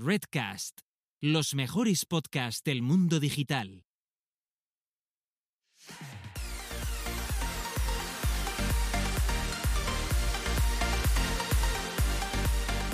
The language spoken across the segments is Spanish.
Redcast, los mejores podcasts del mundo digital.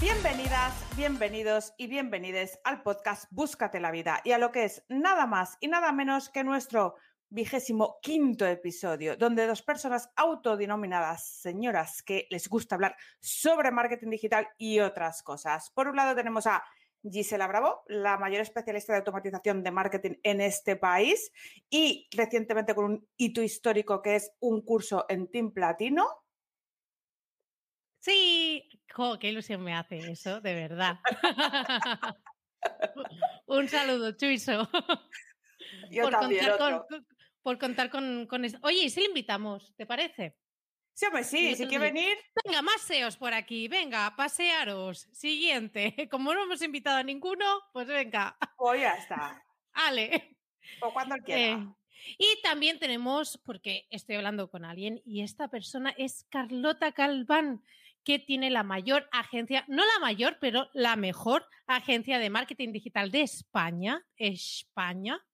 Bienvenidas, bienvenidos y bienvenides al podcast Búscate la vida y a lo que es nada más y nada menos que nuestro vigésimo quinto episodio, donde dos personas autodenominadas señoras que les gusta hablar sobre marketing digital y otras cosas. Por un lado tenemos a Gisela Bravo, la mayor especialista de automatización de marketing en este país y recientemente con un hito histórico que es un curso en Team Platino. Sí, jo, qué ilusión me hace eso, de verdad. un saludo, Chuiso. Yo por, también, contar con, por contar con, con es- Oye, ¿y si le invitamos? ¿Te parece? Sí, hombre, sí, Yo si quiere venir, Venga, más SEOs por aquí. Venga, pasearos. Siguiente. Como no hemos invitado a ninguno, pues venga. pues ya está. Ale. O cuando él quiera. Eh, y también tenemos, porque estoy hablando con alguien, y esta persona es Carlota Calván, que tiene la mayor agencia, no la mayor, pero la mejor agencia de marketing digital de España, España,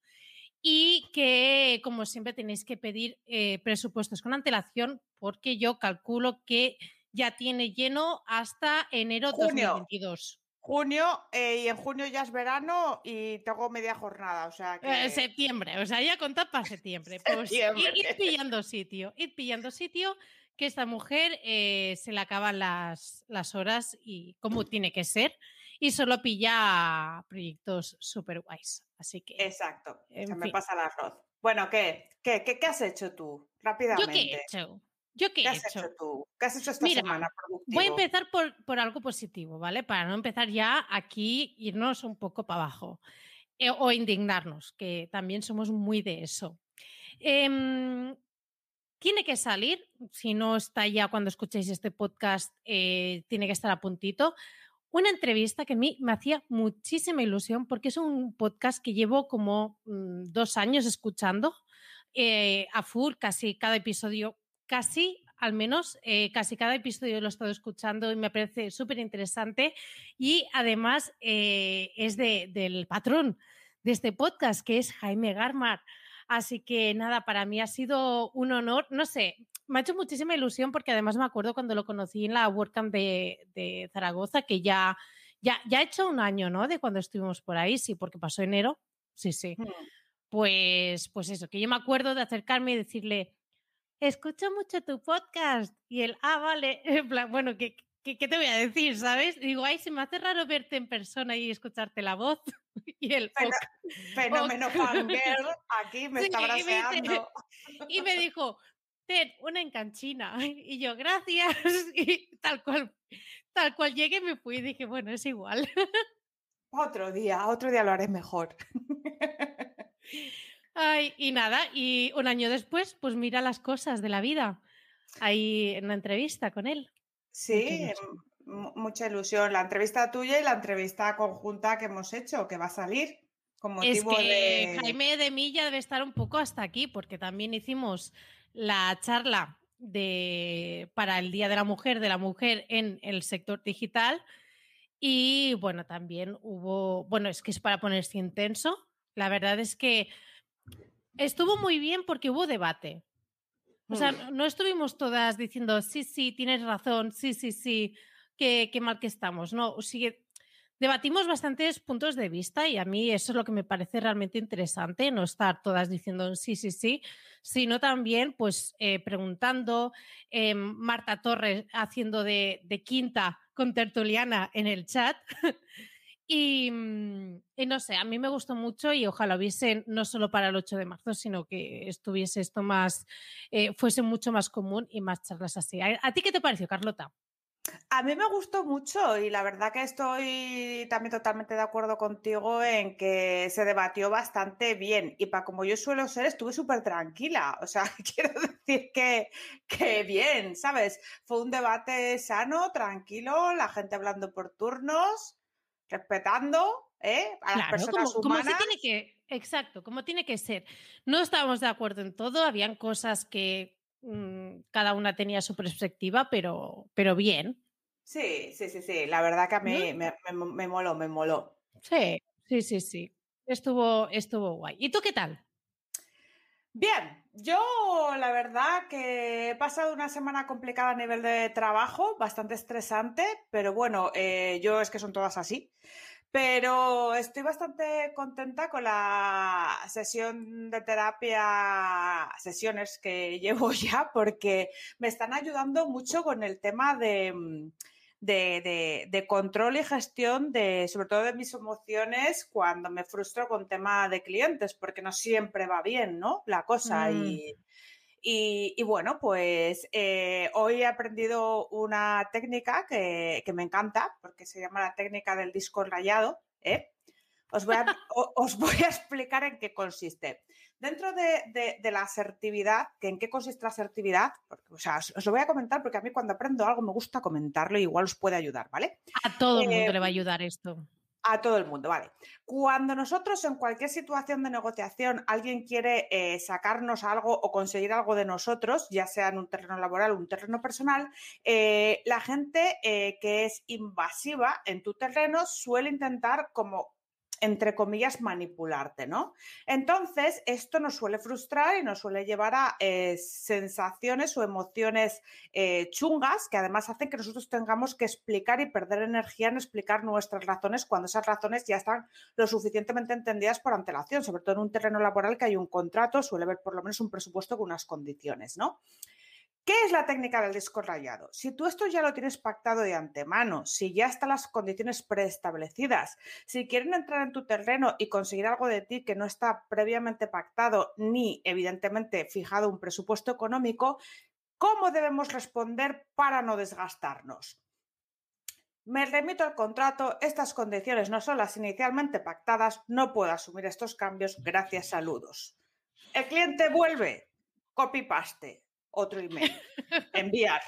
y que, como siempre, tenéis que pedir eh, presupuestos con antelación, porque yo calculo que ya tiene lleno hasta enero Junio. 2022. Junio eh, y en junio ya es verano y tengo media jornada, o sea que... Eh, septiembre, o sea, ya contad para septiembre. Pues Septiembre. id, id pillando sitio, id pillando sitio, que esta mujer eh, se le acaban las, las horas y como tiene que ser, y solo pilla proyectos super guays. Así que, Exacto, se me pasa el arroz. Bueno, ¿qué? ¿Qué, qué, qué has hecho tú? ¿yo Rápidamente. qué he hecho? ¿Yo qué ¿Qué he has hecho? hecho tú? ¿Qué has hecho esta Mira, semana Voy a productivo? empezar por, por algo positivo, ¿vale? Para no empezar ya aquí, irnos un poco para abajo eh, o indignarnos, que también somos muy de eso. Em, tiene que salir, si no está ya cuando escuchéis este podcast, eh, tiene que estar a puntito. Una entrevista que a mí me hacía muchísima ilusión porque es un podcast que llevo como mm, dos años escuchando eh, a full, casi cada episodio, casi al menos, eh, casi cada episodio lo he estado escuchando y me parece súper interesante. Y además eh, es de- del patrón de este podcast, que es Jaime Garmar. Así que nada, para mí ha sido un honor, no sé, me ha hecho muchísima ilusión porque además me acuerdo cuando lo conocí en la WordCamp de, de Zaragoza, que ya, ya, ya ha hecho un año, ¿no? De cuando estuvimos por ahí, sí, porque pasó enero, sí, sí. Mm, Pues, pues eso, que yo me acuerdo de acercarme y decirle, escucho mucho tu podcast. Y él, ah, vale, en plan, bueno, ¿qué, qué, qué te voy a decir, sabes? Y digo, ay, se me hace raro verte en persona y escucharte la voz. Y él, Feno- "Ok". Fenómeno fangirl, aquí me Sí, está y me dice- braseando. y me dijo, ten una en canchina. Y yo, gracias. Y tal cual, tal cual llegué, me fui y dije, bueno, es igual. Otro día, otro día lo haré mejor. Ay, y nada, y un año después, pues mira las cosas de la vida. Ahí en una entrevista con él. Sí, mucha ilusión. La entrevista tuya y la entrevista conjunta que hemos hecho, que va a salir con Es motivo que de... Jaime de Milla debe estar un poco hasta aquí, porque también hicimos la charla de, para el Día de la Mujer, de la Mujer en el sector digital. Y bueno, también hubo, bueno, es que es para ponerse intenso. La verdad es que estuvo muy bien porque hubo debate. O sea, Mm. no- no estuvimos todas diciendo, sí, sí, tienes razón, sí, sí, sí, qué, qué mal que estamos. No, sigue, debatimos bastantes puntos de vista y a mí eso es lo que me parece realmente interesante, no estar todas diciendo sí, sí, sí, sino también pues eh, preguntando, eh, Marta Torres haciendo de, quinta con tertuliana en el chat. Y, mm, y no sé, a mí me gustó mucho y ojalá hubiese no solo para el 8 de marzo, sino que estuviese esto más, eh, fuese mucho más común y más charlas así. ¿A, a ti qué te pareció, Carlota? A mí me gustó mucho y la verdad que estoy también totalmente de acuerdo contigo en que se debatió bastante bien y para como yo suelo ser estuve súper tranquila, o sea, quiero decir que, que bien, ¿sabes? Fue un debate sano, tranquilo, la gente hablando por turnos, respetando ¿eh? a las Claro, personas como, como se humanas. tiene que, exacto, como tiene que ser. No estábamos de acuerdo en todo, habían cosas que cada una tenía su perspectiva, pero, pero bien. Sí, sí, sí, sí, la verdad que a mí ¿No? me, me- me moló, me moló. Sí, sí, sí, sí. Estuvo, estuvo guay. ¿Y tú qué tal? Bien, yo la verdad que he pasado una semana complicada a nivel de trabajo, bastante estresante, pero bueno, eh, yo es que son todas así. Pero estoy bastante contenta con la sesión de terapia, sesiones que llevo ya, porque me están ayudando mucho con el tema de mm, de, control y gestión de, sobre todo de mis emociones cuando me frustro con tema de clientes, porque no siempre va bien, ¿no? La cosa. Mm. Y, bueno, pues eh, hoy he aprendido una técnica que, que, me encanta, porque se llama la técnica del disco rayado, ¿eh? Os voy, a, os voy a explicar en qué consiste. Dentro de, la asertividad, que ¿en qué consiste la asertividad? o sea, os, lo voy a comentar porque a mí cuando aprendo algo me gusta comentarlo y igual os puede ayudar, ¿vale? A todo el mundo le va a em, ayudar esto. A todo el mundo, vale. Cuando nosotros en cualquier situación de negociación alguien quiere eh, sacarnos algo o conseguir algo de nosotros, ya sea en un terreno laboral o un terreno personal, eh, la gente eh, que es invasiva en tu terreno suele intentar como entre comillas, manipularte, ¿no? Entonces, esto nos suele frustrar y nos suele llevar a eh, sensaciones o emociones eh, chungas que además hacen que nosotros tengamos que explicar y perder energía en explicar nuestras razones cuando esas razones ya están lo suficientemente entendidas por antelación, sobre todo en un terreno laboral que hay un contrato, suele haber por lo menos un presupuesto con unas condiciones, ¿no? ¿Qué es la técnica del disco rayado? Si tú esto ya lo tienes pactado de antemano, si ya están las condiciones preestablecidas, si quieren entrar en tu terreno y conseguir algo de ti que no está previamente pactado ni evidentemente fijado un presupuesto económico, ¿cómo debemos responder para no desgastarnos? Me remito al contrato, estas condiciones no son las inicialmente pactadas, no puedo asumir estos cambios, gracias, saludos. El cliente vuelve, copy-paste otro email, enviar.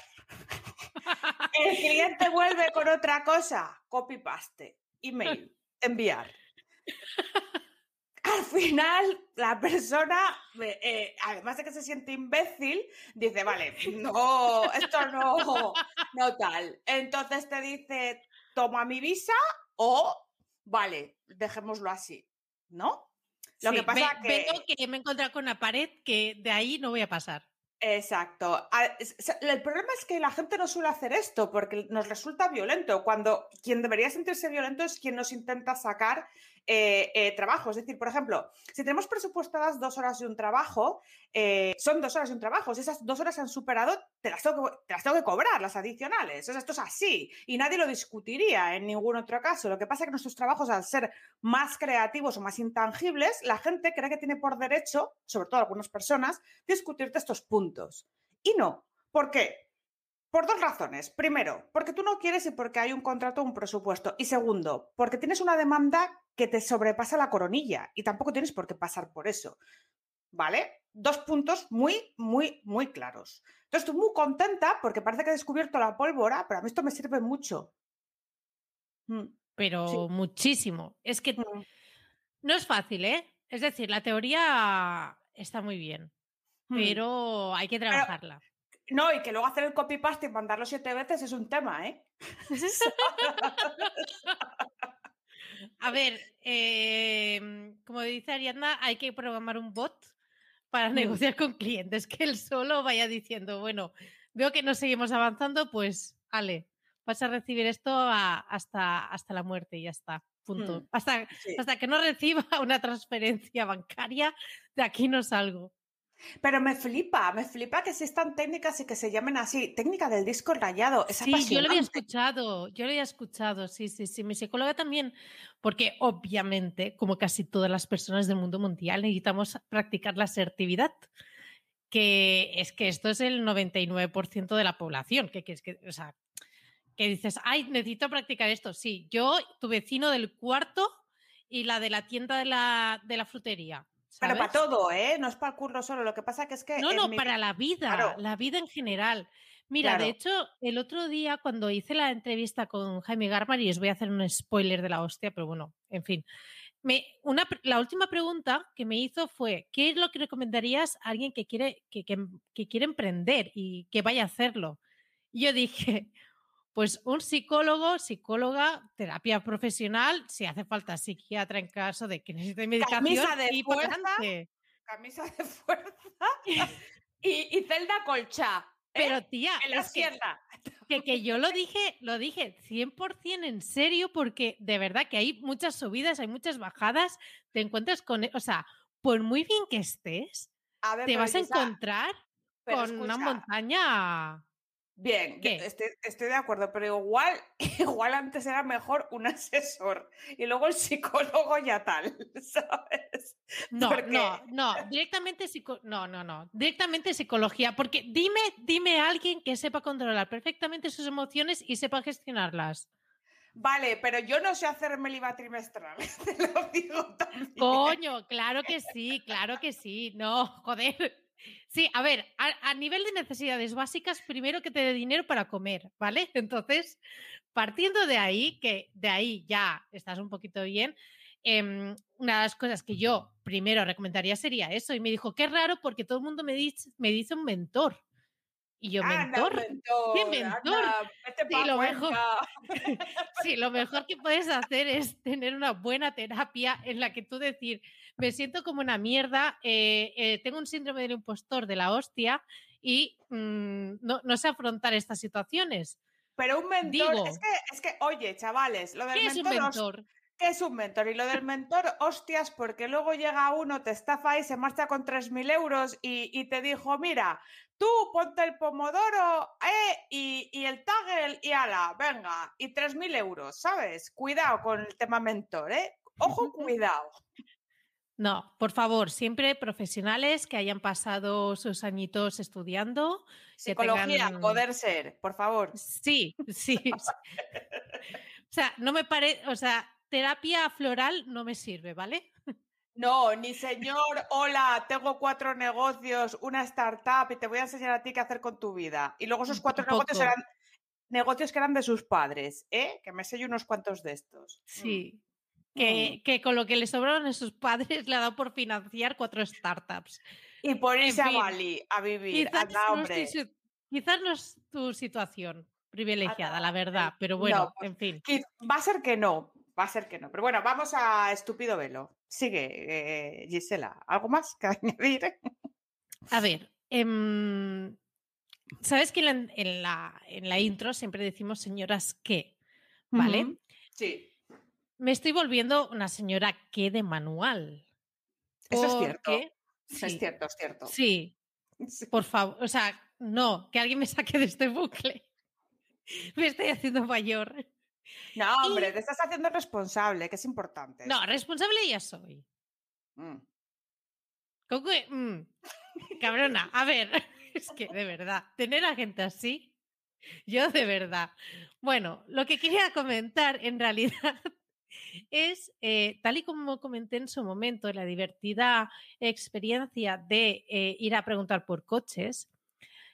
El cliente vuelve con otra cosa, copy paste, email, enviar. Al final, la persona, eh, además de que se siente imbécil, dice, vale, no, esto no, no tal. Entonces te dice, toma mi visa o, vale, dejémoslo así, ¿no? Lo que pasa que... que me he encontrado con una pared que de ahí no voy a pasar. Exacto. Ah, el problema es que la gente no suele hacer esto porque nos resulta violento, cuando quien debería sentirse violento es quien nos intenta sacar eh, eh, trabajo. Es decir, por ejemplo, si tenemos presupuestadas dos horas de un trabajo, eh, son dos horas de un trabajo. Si esas dos horas se han superado, te las, tengo que, te las tengo que cobrar, las adicionales. esto es así y nadie lo discutiría en ningún otro caso. Lo que pasa es que nuestros trabajos, al ser más creativos o más intangibles, la gente cree que tiene por derecho, sobre todo algunas personas, discutirte estos puntos. Y no. ¿Por qué? Por dos razones. Primero, porque tú no quieres y porque hay un contrato o un presupuesto. Y segundo, porque tienes una demanda que te sobrepasa la coronilla y tampoco tienes por qué pasar por eso. ¿Vale? Dos puntos muy, muy, muy claros. Entonces, estoy muy contenta porque parece que he descubierto la pólvora, pero a mí esto me sirve mucho. Mm, pero muchísimo. Es que mm. no es fácil, ¿eh? Es decir, la teoría está muy bien, mm. pero hay que trabajarla. No, y que luego hacer el copy-paste y mandarlo siete veces es un tema, ¿eh? A ver, em, como dice Ariadna, hay que programar un bot para mm. negociar con clientes, que él solo vaya diciendo, bueno, veo que no seguimos avanzando, pues, Ale, vas a recibir esto hasta, hasta la muerte y ya está. Punto. Mm, hasta, hasta que no reciba una transferencia bancaria, de aquí no salgo. Pero me flipa, me flipa que existan técnicas y que se llamen así, técnica del disco rayado. Es sí, yo lo había escuchado, yo lo había escuchado, sí, sí, sí. Mi psicóloga también, porque obviamente, como casi todas las personas del mundo mundial, necesitamos practicar la asertividad, que es que esto es el 99% de la población, que, que, que, o sea, que dices, ay, necesito practicar esto. Sí, yo, tu vecino del cuarto y la de la tienda de la, de la frutería pero para todo, ¿eh? No es para el curro solo. Lo que pasa que es que. No, no, para la vida, la vida en general. Mira, de hecho, el otro día cuando hice la entrevista con Jaime Garmar, y os voy a hacer un spoiler de la hostia, pero bueno, en fin. Me, una, la última pregunta que me hizo fue: ¿qué es lo que recomendarías a alguien que quiere, que, que, que quiere emprender y que vaya a hacerlo? Y yo dije, pues un psicólogo, psicóloga, terapia profesional, si hace falta psiquiatra en caso de que necesite medicación. Camisa de y fuerza. Camisa de fuerza y, y celda colcha. ¿eh? Pero tía, en la es que, izquierda. que, que yo lo dije, lo dije 100% en serio porque de verdad que hay muchas subidas, hay muchas bajadas, te encuentras con, e, o sea, por muy bien que estés, A ver, te vas a encontrar con una montaña. Bien, estoy, estoy de acuerdo, pero igual, igual antes era mejor un asesor y luego el psicólogo ya tal, ¿sabes? No, Porque- no, no, directamente psico- no, no, no, directamente psicología, porque dime, dime a alguien que sepa controlar perfectamente sus emociones y sepa gestionarlas. Vale, pero yo no sé hacerme el IVA trimestral, te lo digo también. Coño, claro que sí, claro que sí. No, joder. Sí, a ver, a, a nivel de necesidades básicas, primero que te dé dinero para comer, ¿vale? Entonces, partiendo de ahí, que de ahí ya estás un poquito bien, em, una de las cosas que yo primero recomendaría sería eso. Y me dijo, qué raro porque todo el mundo me dice, me dice un mentor. Y yo, Anda, mentor. mentor, ¿Qué mentor? anda, vete Sí, lo mejor. Cuenca. Sí, lo mejor que puedes hacer es tener una buena terapia en la que tú decir, me siento como una mierda, eh, eh, tengo un síndrome del impostor de la hostia y mm, no, no sé afrontar estas situaciones. Pero un mentor, Digo. es que, es que, oye, chavales, lo del ¿Qué es un mentor, mentor? ¿qué es un mentor? Y lo del mentor, hostias, porque luego llega uno, te estafa y se marcha con 3.000 euros y, y te dijo, mira, tú ponte el pomodoro eh, y, y el tagel y ala, venga, y 3.000 euros, ¿sabes? Cuidado con el tema mentor, ¿eh? Ojo, cuidado. No, por favor, siempre profesionales que hayan pasado sus añitos estudiando. Psicología, tengan- poder ser, por favor. Sí, sí. o sea, no me parece, o sea, terapia floral no me sirve, ¿vale? No, ni señor, hola, tengo cuatro negocios, una startup y te voy a enseñar a ti qué hacer con tu vida. Y luego esos cuatro negocios eran negocios que eran de sus padres, ¿eh? Que me sé yo unos cuantos de estos. Mm. Sí. Que, que con lo que le sobraron a sus padres le ha dado por financiar cuatro startups. Y por En irse a fin, Bali a vivir, Quizás anda, no, es quizás no es tu situación privilegiada, la verdad, pero no, bueno, pues, en fin. Va a ser que no, va a ser que no. Pero bueno, vamos a estúpido velo. Sigue, eh, Gisela. ¿Algo más que añadir? A ver, em, ¿sabes que en la, en la- en la intro siempre decimos señoras qué? ¿Vale? Sí, Me estoy volviendo una señora qué de manual. eso es cierto. porque- Es sí, cierto, es cierto. Sí, Sí. por favor, o sea, no, que alguien me saque de este bucle. Me estoy haciendo mayor. No, hombre, Y- te estás haciendo responsable, que es importante. No, responsable ya soy. Mm. ¿Cómo que? Mm, cabrona, a ver, es que de verdad, tener a gente así, yo de verdad. Bueno, lo que quería comentar en realidad es, eh, tal y como comenté en su momento, la divertida experiencia de eh, ir a preguntar por coches,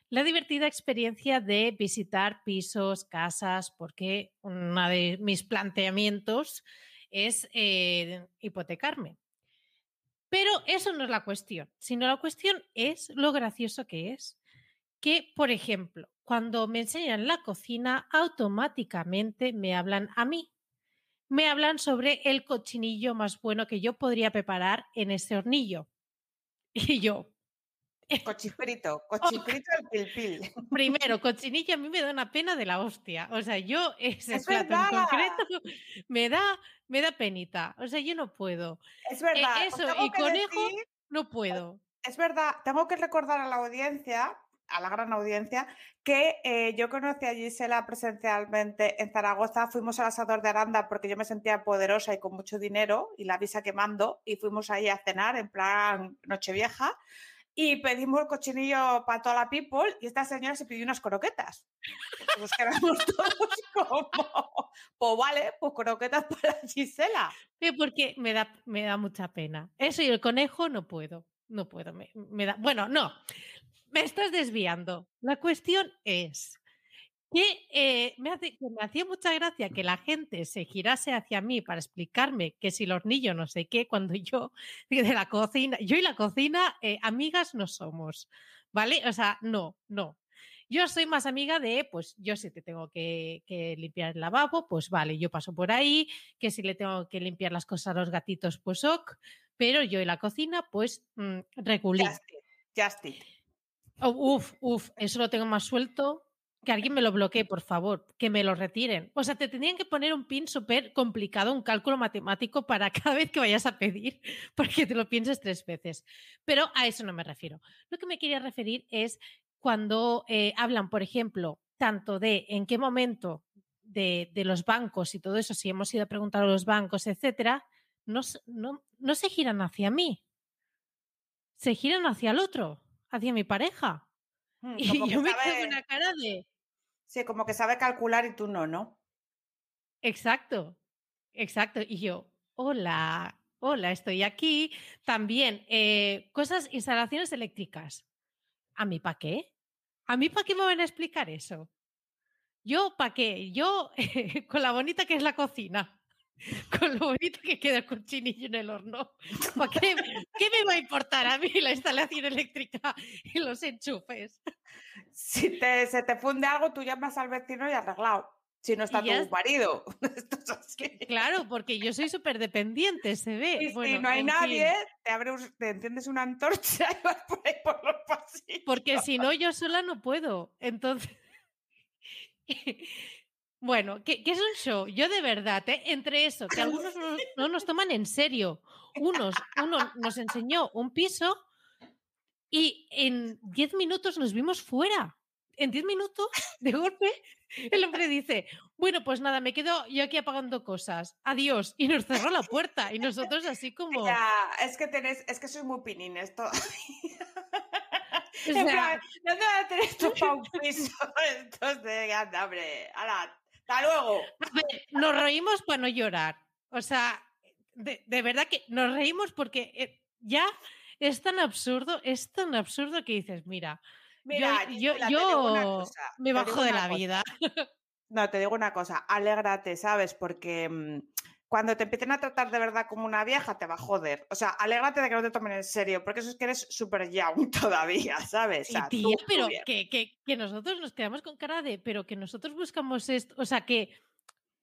la divertida experiencia de visitar pisos, casas, porque uno de mis planteamientos es eh, hipotecarme. Pero eso no es la cuestión, sino la cuestión es lo gracioso que es. Que, por ejemplo, cuando me enseñan la cocina, automáticamente me hablan a mí. Me hablan sobre el cochinillo más bueno que yo podría preparar en ese hornillo. Y yo, Cochifrito, cochifrito del pil pil. primero, cochinillo a mí me da una pena de la hostia. O sea, yo ese Es plato verdad. en concreto me da, me da penita. O sea, yo no puedo. Es verdad. os eso, y conejo- decir- No puedo. es verdad, tengo que recordar a la audiencia, a la gran audiencia, que eh, yo conocí a Gisela presencialmente en Zaragoza. Fuimos al asador de Aranda porque yo me sentía poderosa y con mucho dinero y la visa quemando. Y fuimos ahí a cenar en plan Nochevieja. Y pedimos el cochinillo para toda la people y esta señora se pidió unas croquetas. Nos quedamos todos como, pues vale, pues croquetas para Gisela. Eh, Porque me da, me da mucha pena. Eso y el conejo no puedo. No puedo. Me, me da, bueno, no. Me estás desviando. La cuestión es que eh, me, hace, que me hacía mucha gracia que la gente se girase hacia mí para explicarme que si el hornillo no sé qué, cuando yo de la cocina, yo y la cocina, eh, amigas no somos, ¿vale? O sea, no, no. Yo soy más amiga de, pues yo si te tengo que, limpiar el lavabo, pues vale, yo paso por ahí, que si le tengo que limpiar las cosas a los gatitos, pues ok, pero yo en la cocina, pues mmm, it. Oh, uf, uf, eso lo tengo más suelto. Que alguien me lo bloquee, por favor, que me lo retiren. O sea, te tendrían que poner un pin súper complicado, un cálculo matemático para cada vez que vayas a pedir, porque te lo pienses tres veces. Pero a eso no me refiero. Lo que me quería referir es cuando eh, hablan, por ejemplo, tanto de en qué momento de, de, los bancos y todo eso, si hemos ido a preguntar a los bancos, etcétera, no, no, no se giran hacia mí, se giran hacia el otro, hacia mi pareja. Mm, Y yo me quedo con sabe, una cara de, sí, como que sabe calcular y tú no, ¿no? exacto, exacto. Y yo, hola, hola, estoy aquí. También, eh, cosas, instalaciones eléctricas. ¿A mí para qué? ¿A mí para qué me van a explicar eso? Yo, ¿para qué? Yo, con la bonita que es la cocina, con lo bonito que queda el cochinillo en el horno, ¿para qué, qué me va a importar a mí la instalación eléctrica y los enchufes? Si te, se te funde algo, tú llamas al vecino y arreglado. Si no está tu marido. Es. Que- Claro, porque yo soy súper dependiente, se ve. Y si Bueno, no hay nadie, fin, te, abre un- te enciendes una antorcha y vas por ahí por los pasillos. porque si no, yo sola no puedo. Entonces, bueno, que, que es un show. Yo de verdad, ¿eh? entre eso, que algunos no, no nos toman en serio. Unos, uno nos enseñó un piso y en 10 minutos nos vimos fuera. En 10 minutos, de golpe, el hombre dice, bueno, pues nada, me quedo yo aquí apagando cosas. Adiós. Y nos cerró la puerta. Y nosotros así como... Ya, es que tenés, es que sois muy pinines todavía. O En sea, plan, ¿dónde vas a tener pa' un piso? Entonces, anda, hombre, hasta luego. A ver, nos reímos para no llorar. O sea, de, de verdad que nos reímos porque eh, ya es tan absurdo, es tan absurdo que dices, mira, Mira, yo, yo, cosa, me bajo de la cosa. vida. No, te digo una cosa, alégrate, ¿sabes? Porque mm, cuando te empiecen a tratar de verdad como una vieja, te va a joder. O sea, alégrate de que no te tomen en serio, porque eso es que eres súper young todavía, ¿sabes? O Y sea, tía, tú- pero que, que, que nosotros nos quedamos con cara de, pero que nosotros buscamos esto, o sea, que,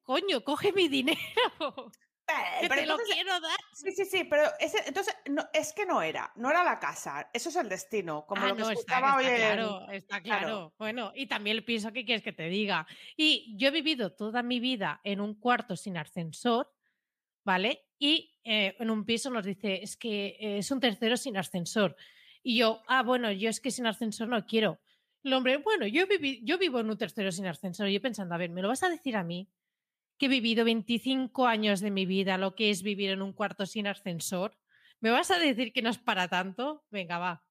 coño, coge mi dinero, Eh, que pero te lo entonces- quiero dar. Sí, sí, sí, pero ese, entonces no, es que no era, no era la casa, eso es el destino, como Ah, lo que no, está, escuchaba está hoy en- claro, está claro. claro. Bueno, y también piso, ¿qué quieres que te diga? Y yo he vivido toda mi vida en un cuarto sin ascensor, ¿vale? Y eh, en un piso nos dice, es que eh, es un tercero sin ascensor. Y yo, ah, bueno, yo es que sin ascensor no quiero. El hombre, bueno, yo, viví, yo vivo en un tercero sin ascensor. Y yo pensando, a ver, ¿me lo vas a decir a mí? Que he vivido 25 años de mi vida, lo que es vivir en un cuarto sin ascensor. ¿Me vas a decir que no es para tanto? Venga, va.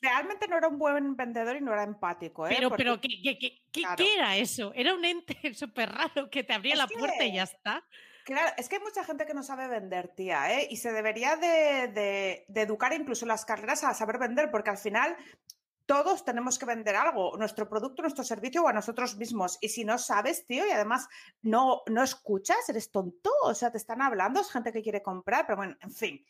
Realmente no era un buen vendedor y no era empático, ¿eh? Pero, Porque- pero, ¿qué, qué, qué, qué- Claro. qué era eso? Era un ente súper raro que te abría Es la puerta y ya está. Claro, es que hay mucha gente que no sabe vender, tía, ¿eh? Y se debería de, educar incluso las carreras a saber vender, porque al final todos tenemos que vender algo, nuestro producto, nuestro servicio o a nosotros mismos. Y si no sabes, tío, y además no, no escuchas, eres tonto, o sea, te están hablando, es gente que quiere comprar, pero bueno, en fin.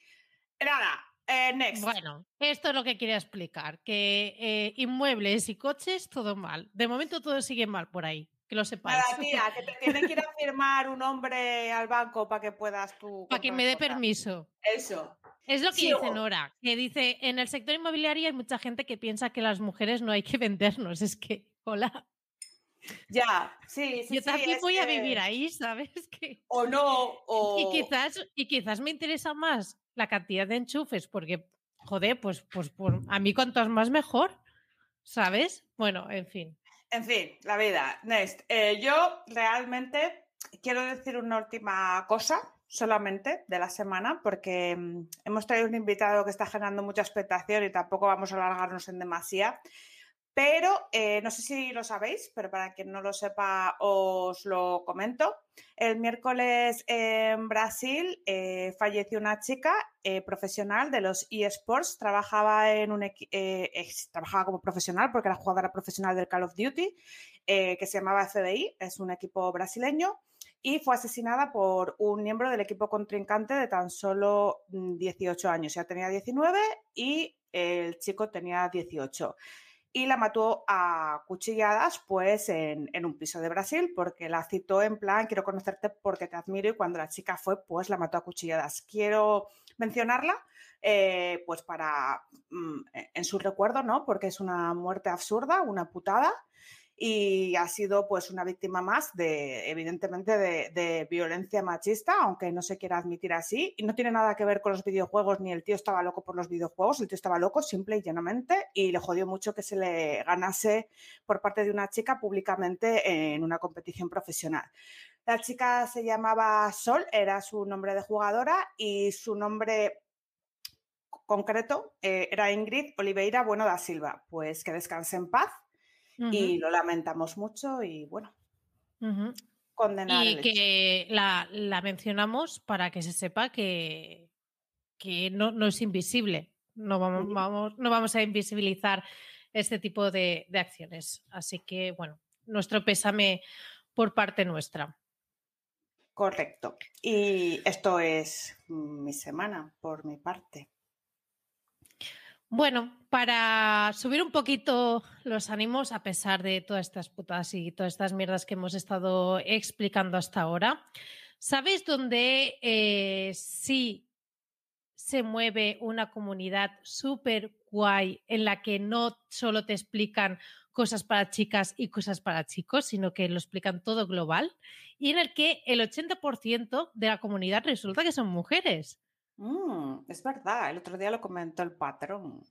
Nada, eh, next. Bueno, esto es lo que quería explicar, que eh, inmuebles y coches, todo mal. De momento todo sigue mal por ahí, que lo sepáis. Nada, tía, que te tiene que ir a firmar un hombre al banco para que puedas tú. Para que me dé permiso. Eso. Es lo que Sí, dice Nora, que dice, en el sector inmobiliario hay mucha gente que piensa que las mujeres no hay que vendernos. Es que, hola, Ya, sí, sí. yo sí, también voy a vivir ahí, ¿sabes? Que... O no, o. Y quizás, y quizás me interesa más la cantidad de enchufes, porque, joder, pues, pues, por- a mí cuantos más mejor, ¿sabes? Bueno, en fin. En fin, la vida. Next. Eh, yo realmente quiero decir una última cosa solamente de la semana, porque mm, hemos traído un invitado que está generando mucha expectación y tampoco vamos a alargarnos en demasía. Pero eh, no sé si lo sabéis, pero para quien no lo sepa os lo comento. El miércoles en Brasil eh, falleció una chica eh, profesional de los eSports. Trabajaba, en un trabajaba como profesional porque era jugadora profesional del Call of Duty, que se llamaba FBI, es un equipo brasileño, y fue asesinada por un miembro del equipo contrincante de tan solo mm, 18 años. Ya tenía 19 y el chico tenía 18. Y la mató a cuchilladas pues en, un piso de Brasil porque la citó en plan quiero conocerte porque te admiro y cuando la chica fue pues la mató a cuchilladas. Quiero mencionarla eh, pues para mm, en su recuerdo, ¿no? Porque es una muerte absurda, una putada y ha sido pues una víctima más de, evidentemente, de, violencia machista, aunque no se quiera admitir así. Y no tiene nada que ver con los videojuegos, ni el tío estaba loco por los videojuegos, el tío estaba loco simple y llanamente y le jodió mucho que se le ganase por parte de una chica públicamente en una competición profesional. La chica se llamaba Sol, era su nombre de jugadora y su nombre concreto eh, era Ingrid Oliveira Bueno da Silva. Pues que descanse en paz y lo lamentamos mucho y bueno, condenar. Y que la, mencionamos para que se sepa que, que no, es invisible. No vamos, vamos, no vamos a invisibilizar este tipo de, de acciones. Así que, bueno, nuestro pésame por parte nuestra. Correcto. Y esto es mi semana por mi parte. Bueno, para subir un poquito los ánimos, a pesar de todas estas putas y todas estas mierdas que hemos estado explicando hasta ahora, ¿sabéis dónde eh, sí se mueve una comunidad súper guay en la que no solo te explican cosas para chicas y cosas para chicos, sino que lo explican todo global y en el que el 80% de la comunidad resulta que son mujeres? Mm, es verdad, el otro día lo comentó el patrón.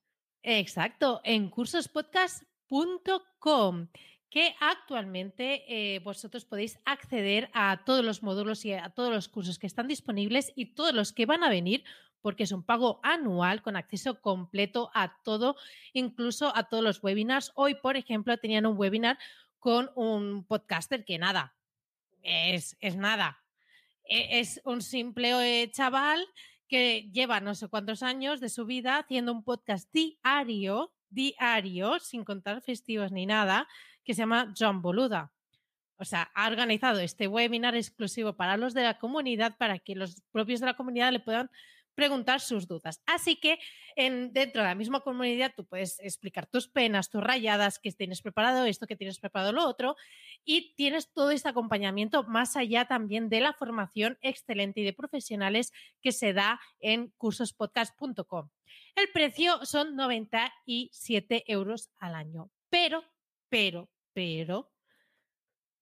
Exacto, en cursospodcast.com que actualmente eh, vosotros podéis acceder a todos los módulos y a todos los cursos que están disponibles y todos los que van a venir, porque es un pago anual con acceso completo a todo, incluso a todos los webinars. Hoy, por ejemplo, tenían un webinar con un podcaster que nada, es, es nada. E, es un simple eh, chaval que lleva no sé cuántos años de su vida haciendo un podcast diario, diario, sin contar festivos ni nada, que se llama John Boluda. O sea, ha organizado este webinar exclusivo para los de la comunidad para que los propios de la comunidad le puedan preguntar sus dudas. Así que en, dentro de la misma comunidad tú puedes explicar tus penas, tus rayadas, que tienes preparado esto, que tienes preparado lo otro, y tienes todo este acompañamiento más allá también de la formación excelente y de profesionales que se da en cursospodcast.com. El precio son 97 euros al año, pero, pero, pero,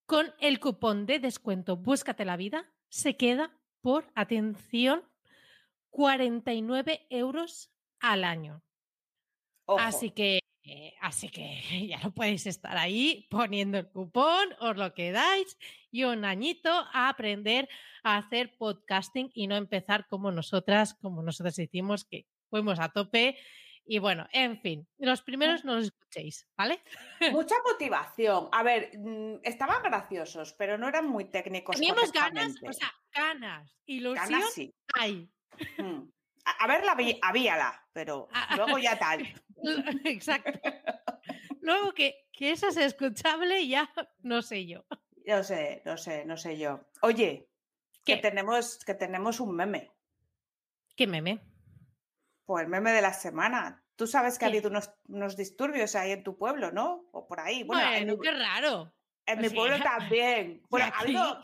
con el cupón de descuento Búscate la vida, se queda por atención 49 euros al año. Así que, eh, así que ya no podéis estar ahí poniendo el cupón, os lo quedáis y un añito a aprender a hacer podcasting y no empezar como nosotras, como nosotras hicimos, que fuimos a tope. Y bueno, en fin, los primeros no los escuchéis, ¿vale? Mucha motivación. A ver, mm, estaban graciosos, pero no eran muy técnicos. Teníamos ganas, o sea, ganas, ilusión, ganas, sí. hay. Mm. A, verla, habíala, pero ah, ah. luego ya tal. Exacto. Luego que, que eso es escuchable, ya no sé yo. No sé, no sé, no sé yo. Oye, que tenemos, que tenemos un meme. ¿Qué meme? Pues el meme de la semana. Tú sabes que ha habido unos, disturbios ahí en tu pueblo, ¿no? O por ahí. Bueno, qué raro. En mi pueblo también. Bueno, ha habido,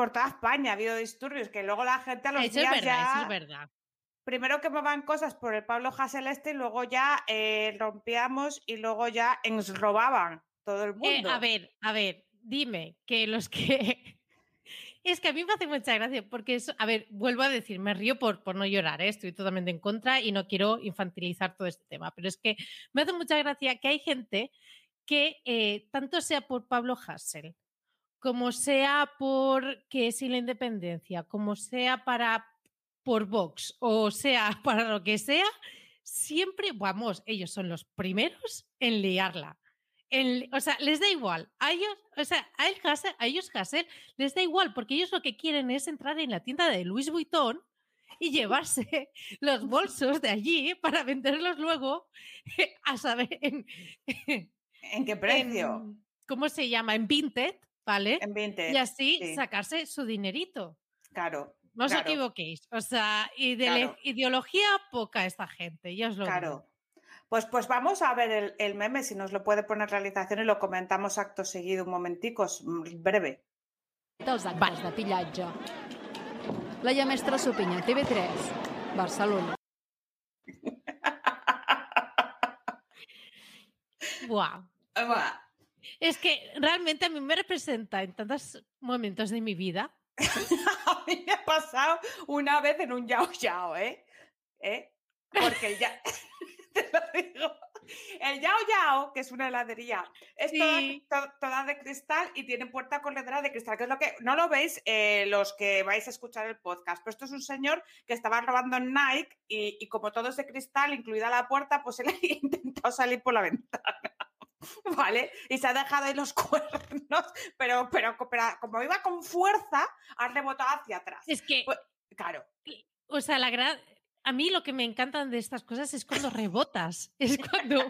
por toda España ha habido disturbios que luego la gente a los eso días es verdad, ya... Eso es verdad. Primero quemaban cosas por el Pablo Hassel este y luego ya eh, rompíamos y luego ya nos robaban todo el eh, mundo. a ver, a ver, dime que los que... Es que a mí me hace mucha gracia porque eso, a ver, vuelvo a decir, me río por, por no llorar, ¿eh? estoy totalmente en contra y no quiero infantilizar todo este tema, pero es que me hace mucha gracia que hay gente que tanto sea por Pablo Hassel como sea por que es la independencia, como sea para por Vox o sea para lo que sea, siempre, vamos, ellos son los primeros en liarla. o sea, les da igual. A ellos, o sea, a, él, a ellos Hassel les da igual porque ellos lo que quieren es entrar en la tienda de Louis Vuitton y llevarse los bolsos de allí para venderlos luego a saber en, ¿En qué precio. ¿Cómo se llama? En Vinted ¿vale? En 20. Y así sacarse su dinerito. Claro. No os equivoquéis. O sea, y de ideología poca esta gente, ya os lo Claro. Pues, pues vamos a ver el, el meme, si nos lo puede poner realización y lo comentamos acto seguido, un momentico, es mm, breve. dels actes de pillatge. La llamestra Supinya, TV3, Barcelona. Buah. Buah. Es que realmente a mí me representa en tantos momentos de mi vida. A mí me ha pasado una vez en un yao yao, ¿eh? ¿Eh? Porque el ya... Te lo digo. El yao yao, que es una heladería, es toda- Sí. to- toda, de cristal y tiene puerta corredera de cristal, que es lo que no lo veis eh, los que vais a escuchar el podcast. Pero esto es un señor que estaba robando Nike y, y como todo es de cristal, incluida la puerta, pues él ha intentado salir por la ventana. ¿Vale? Y se ha dejado ahí los cuernos, pero, pero, pero como iba con fuerza, ha rebotado hacia atrás. Es que, Pues- Claro. o sea, la gran... A mí lo que me encantan de estas cosas es cuando rebotas. Es cuando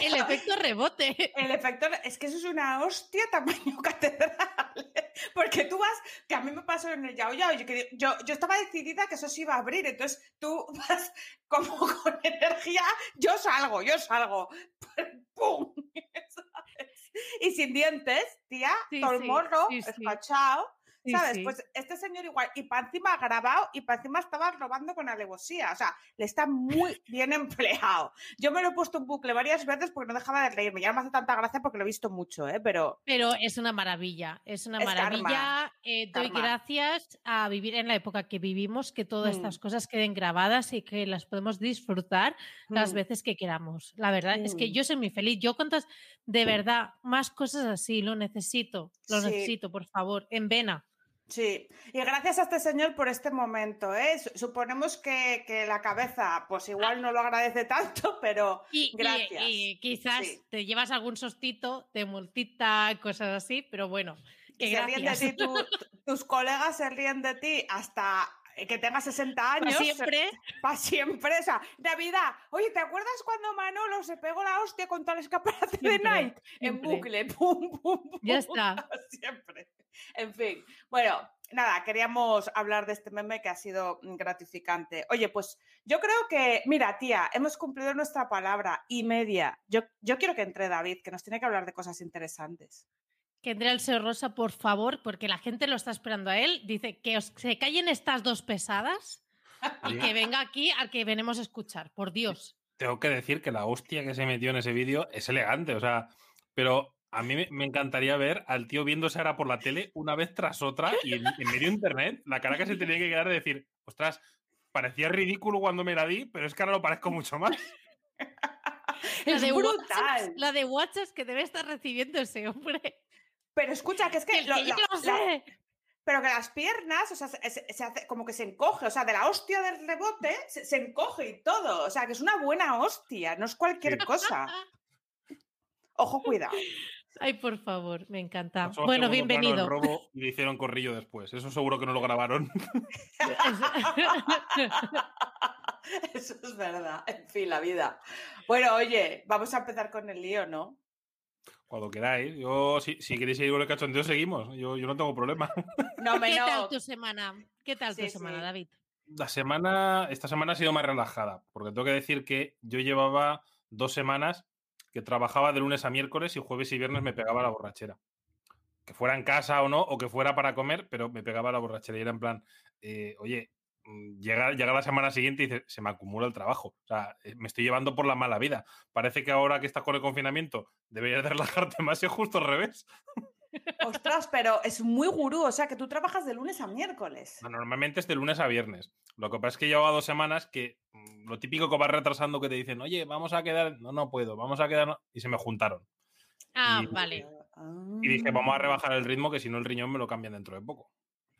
el efecto rebote. El efecto es que eso es una hostia tamaño catedral. Porque tú vas, que a mí me pasó en el Yao Yao, yo, yo, yo estaba decidida que eso se iba a abrir, entonces tú vas como con energía, yo salgo, yo salgo. ¡Pum! ¿Sabes? Y sin dientes, tía, Sí, todo el sí, morro, sí. espachado. Sí, ¿Sabes? sí. Pues este señor igual, y para encima grabado, y para encima estaba robando con alevosía. O sea, le está muy bien empleado. Yo me lo he puesto en bucle varias veces porque no dejaba de reírme. Ya no me hace tanta gracia porque lo he visto mucho, ¿eh? Pero Pero es una maravilla, es una Es maravilla. Eh, doy gracias a vivir en la época que vivimos, que todas Mm. estas cosas queden grabadas y que las podemos disfrutar las mm, veces que queramos. La verdad es que Mm. yo soy muy feliz. Yo cuántas, de verdad, más cosas así, lo necesito, lo Sí. necesito, por favor, en vena. Sí, y gracias a este señor por este momento, ¿eh? Su- Suponemos que, que la cabeza, pues igual no lo agradece tanto, pero Y, Gracias. y quizás Sí. te llevas algún sostito de multita, cosas así, pero bueno, que se ríen de ti, tu- tus colegas se ríen de ti hasta que tengas 60 Para años. siempre. Para siempre. O sea, Navidad. Oye, ¿te acuerdas cuando Manolo se pegó la hostia contra el escaparate de Night? En bucle. Pum, pum, pum. Ya está. para Siempre. En fin. Bueno, nada, queríamos hablar de este meme que ha sido gratificante. Oye, pues yo creo que, mira, tía, hemos cumplido nuestra palabra y media. Yo, yo quiero que entre David, que nos tiene que hablar de cosas interesantes. Que entre el señor Rosa, por favor, porque la gente lo está esperando a él. Dice que os, se callen estas dos pesadas y que venga aquí al que venimos a escuchar, por Dios. Tengo que decir que la hostia que se metió en ese vídeo es elegante, o sea, pero a mí me- encantaría ver al tío viéndose ahora por la tele una vez tras otra y en, en medio de internet, la cara que se tenía que quedar de decir, ostras, parecía ridículo cuando me la di, pero es que ahora lo parezco mucho más. La de, brutal. WhatsApp, la de WhatsApp que debe estar recibiendo ese hombre. Pero escucha, que es que, lo- la- lo sé. pero que las piernas, o sea, se, se- se hace como que se encoge, o sea, de la hostia del rebote se, se encoge y todo, o sea, que es una buena hostia, no es cualquier Sí. cosa. Ojo, cuidado. Ay, por favor, me encanta. Pasó Bueno, bienvenido. robo y le hicieron corrillo después. Eso seguro que no lo grabaron. Eso es verdad, en fin, la vida. Bueno, oye, vamos a empezar con el lío, ¿no? Cuando queráis. Yo, si, si queréis seguir con el cachondeo, seguimos. Yo, yo no tengo problema. No, me ¿Qué tal tu semana? ¿Qué tal Sí, tu semana, sí. David? La semana, esta semana ha sido más relajada, porque tengo que decir que yo llevaba dos semanas que trabajaba de lunes a miércoles y jueves y viernes me pegaba la borrachera. Que fuera en casa o no, o que fuera para comer, pero me pegaba la borrachera y era en plan, eh, oye, llega, llega la semana siguiente y dice, se me acumula el trabajo. O sea, eh, me estoy llevando por la mala vida. Parece que ahora que estás con el confinamiento deberías de relajarte más y es justo al revés. Ostras, pero es muy gurú, o sea, que tú trabajas de lunes a miércoles. No, Normalmente es de lunes a viernes. Lo que pasa es que llevaba dos semanas que mm, lo típico que vas retrasando que te dicen, oye, vamos a quedar, no, no puedo, vamos a quedar, y se me juntaron. Ah, Y- vale. Y dije, vamos a Ah. rebajar el ritmo, que si no el riñón me lo cambian dentro de poco.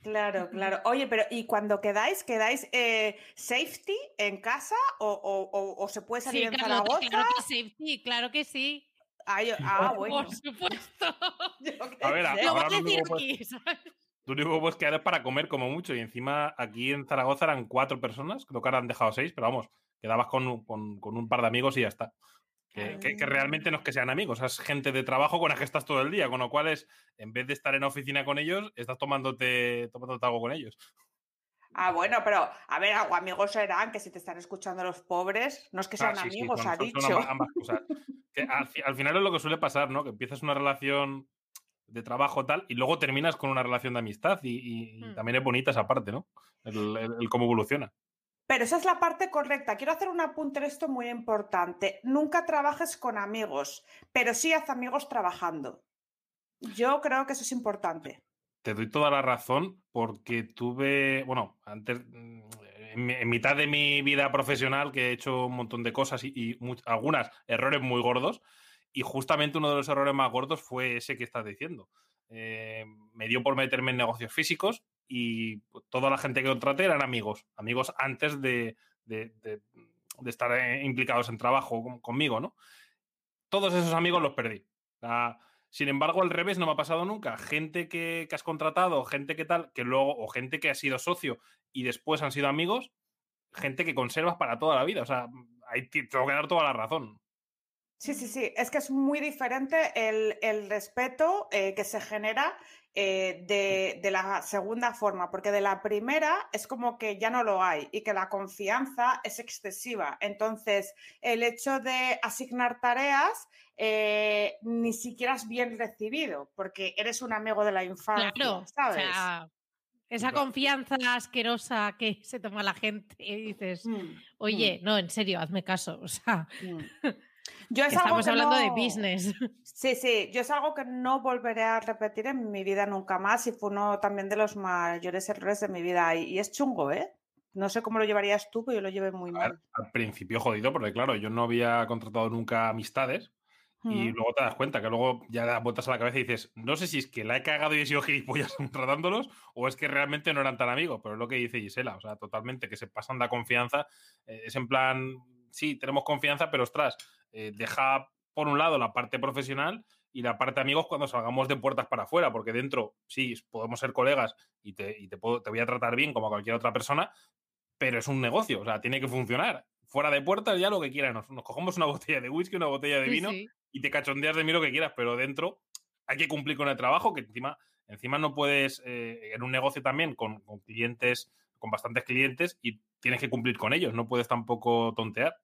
Claro, claro. Oye, pero ¿y cuando quedáis, quedáis eh, safety en casa o, o- o- o se puede salir Sí, en Carlota, Zaragoza? claro que sí, sí, claro que sí. Ay, ah, bueno. Por supuesto. A ver. Lo voy a decir pues, aquí, ¿sabes? Lo único que puedes quedar es para comer como mucho. Y encima aquí en Zaragoza eran cuatro personas, creo que ahora han dejado seis, pero vamos, quedabas con, un- con- con un par de amigos y ya está. Que, que- que Ah. realmente no es que sean amigos, es gente de trabajo con la que estás todo el día, con lo cual es, en vez de estar en oficina con ellos, estás tomándote, tomándote algo con ellos. Ah, bueno, pero a ver, amigos serán que si te están escuchando los pobres, no es que sean Ah, sí, sí, amigos, ha son dicho. amba- ambas cosas. Que al, fi- al final es lo que suele pasar, ¿no? Que empiezas una relación de trabajo tal y luego terminas con una relación de amistad y, y- y Hmm. también es bonita esa parte, ¿no? El, el- el cómo evoluciona. Pero esa es la parte correcta. Quiero hacer un apunte en esto muy importante. Nunca trabajes con amigos, pero sí haz amigos trabajando. Yo creo que eso es importante. Te doy toda la razón porque tuve, bueno, antes, mm, en, mi- en mitad de mi vida profesional que he hecho un montón de cosas y, algunas errores muy gordos y justamente uno de los errores más gordos fue ese que estás diciendo. Eh, me dio por meterme en negocios físicos y pues, toda la gente que contraté eran amigos, amigos antes de, de- de- estar eh, implicados en trabajo con- conmigo, ¿no? Todos esos amigos los perdí. Sea, sin embargo, al revés no me ha pasado nunca. Gente que, que has contratado, gente que tal, que luego, o gente que ha sido socio y después han sido amigos, gente que conservas para toda la vida. O sea, ahí te tengo que dar toda la razón. Sí, sí, sí. Es que es muy diferente el, el respeto eh, que se genera eh, de, de la segunda forma, porque de la primera es como que ya no lo hay y que la confianza es excesiva. Entonces, el hecho de asignar tareas eh, ni siquiera es bien recibido, porque eres un amigo de la infancia, Claro, ¿sabes? o sea, esa Claro. confianza asquerosa que se toma la gente y dices, Mm, oye, no, en serio, hazme caso. O sea, mm, mm. Yo es algo estamos que hablando de no- business. Sí, sí, yo es algo que no volveré a repetir en mi vida nunca más y fue uno también de los mayores errores de mi vida y, y es chungo, ¿eh? No sé cómo lo llevarías tú, pero yo lo llevé muy A ver, mal. al principio jodido, porque claro, yo no había contratado nunca amistades y Mm. luego te das cuenta que luego ya das vueltas a la cabeza y dices, no sé si es que la he cagado y he sido gilipollas tratándolos o es que realmente no eran tan amigos, pero es lo que dice Gisela, o sea, totalmente, que se pasan la confianza, eh, es en plan, sí, tenemos confianza, pero ostras, eh, deja por un lado la parte profesional y la parte amigos cuando salgamos de puertas para afuera, porque dentro sí, podemos ser colegas y te, y te, puedo, te voy a tratar bien como a cualquier otra persona, pero es un negocio, o sea, tiene que funcionar. Fuera de puertas ya lo que quieran, nos, nos cogemos una botella de whisky, una botella de Sí, vino sí. y te cachondeas de mí lo que quieras, pero dentro hay que cumplir con el trabajo, que encima, encima no puedes, eh, en un negocio también con, con clientes, con bastantes clientes, y tienes que cumplir con ellos, no puedes tampoco tontear.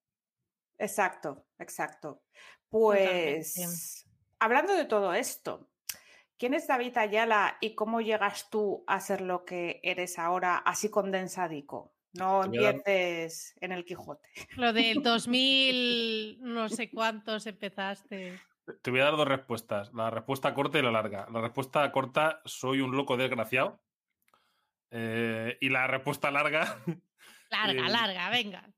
Exacto, exacto. Totalmente. Pues hablando de todo esto, ¿quién es David Ayala y cómo llegas tú a ser lo que eres ahora, así condensadico? No dar- empieces en el Quijote. Lo del 2000, no sé cuántos empezaste. Te voy a dar dos respuestas, la respuesta corta y la larga. La respuesta corta, soy un loco desgraciado. Eh, y la respuesta larga, Larga, Eh, larga, venga.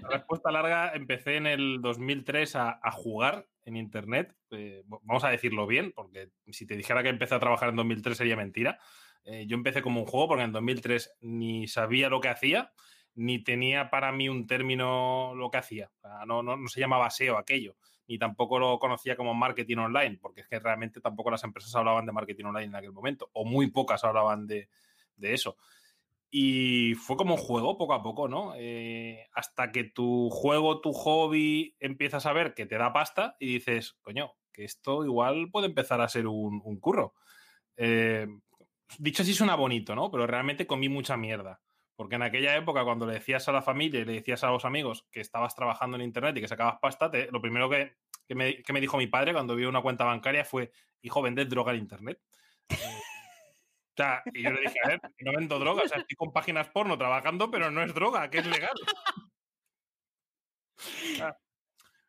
La respuesta larga, empecé en el 2003 a, jugar en Internet. Eh, vamos a decirlo bien, porque si te dijera que empecé a trabajar en 2003 sería mentira. Eh, yo empecé como un juego porque en 2003 ni sabía lo que hacía, ni tenía para mí un término lo que hacía. No, no, no se llamaba SEO aquello, ni tampoco lo conocía como marketing online, porque es que realmente tampoco las empresas hablaban de marketing online en aquel momento, o muy pocas hablaban de, de eso. Y fue como un juego poco a poco, ¿no? Eh, hasta que tu juego, tu hobby, empiezas a ver que te da pasta y dices, coño, que esto igual puede empezar a ser un, un curro. Eh, dicho así suena bonito, ¿no? Pero realmente comí mucha mierda. Porque en aquella época, cuando le decías a la familia y le decías a los amigos que estabas trabajando en Internet y que sacabas pasta, te- lo primero que, que me, que me dijo mi padre cuando vio una cuenta bancaria fue, hijo, vendes droga en Internet. Eh, o sea, y yo le dije, a ver, no vendo droga, o sea, estoy con páginas porno trabajando, pero no es droga, que es legal. Ah,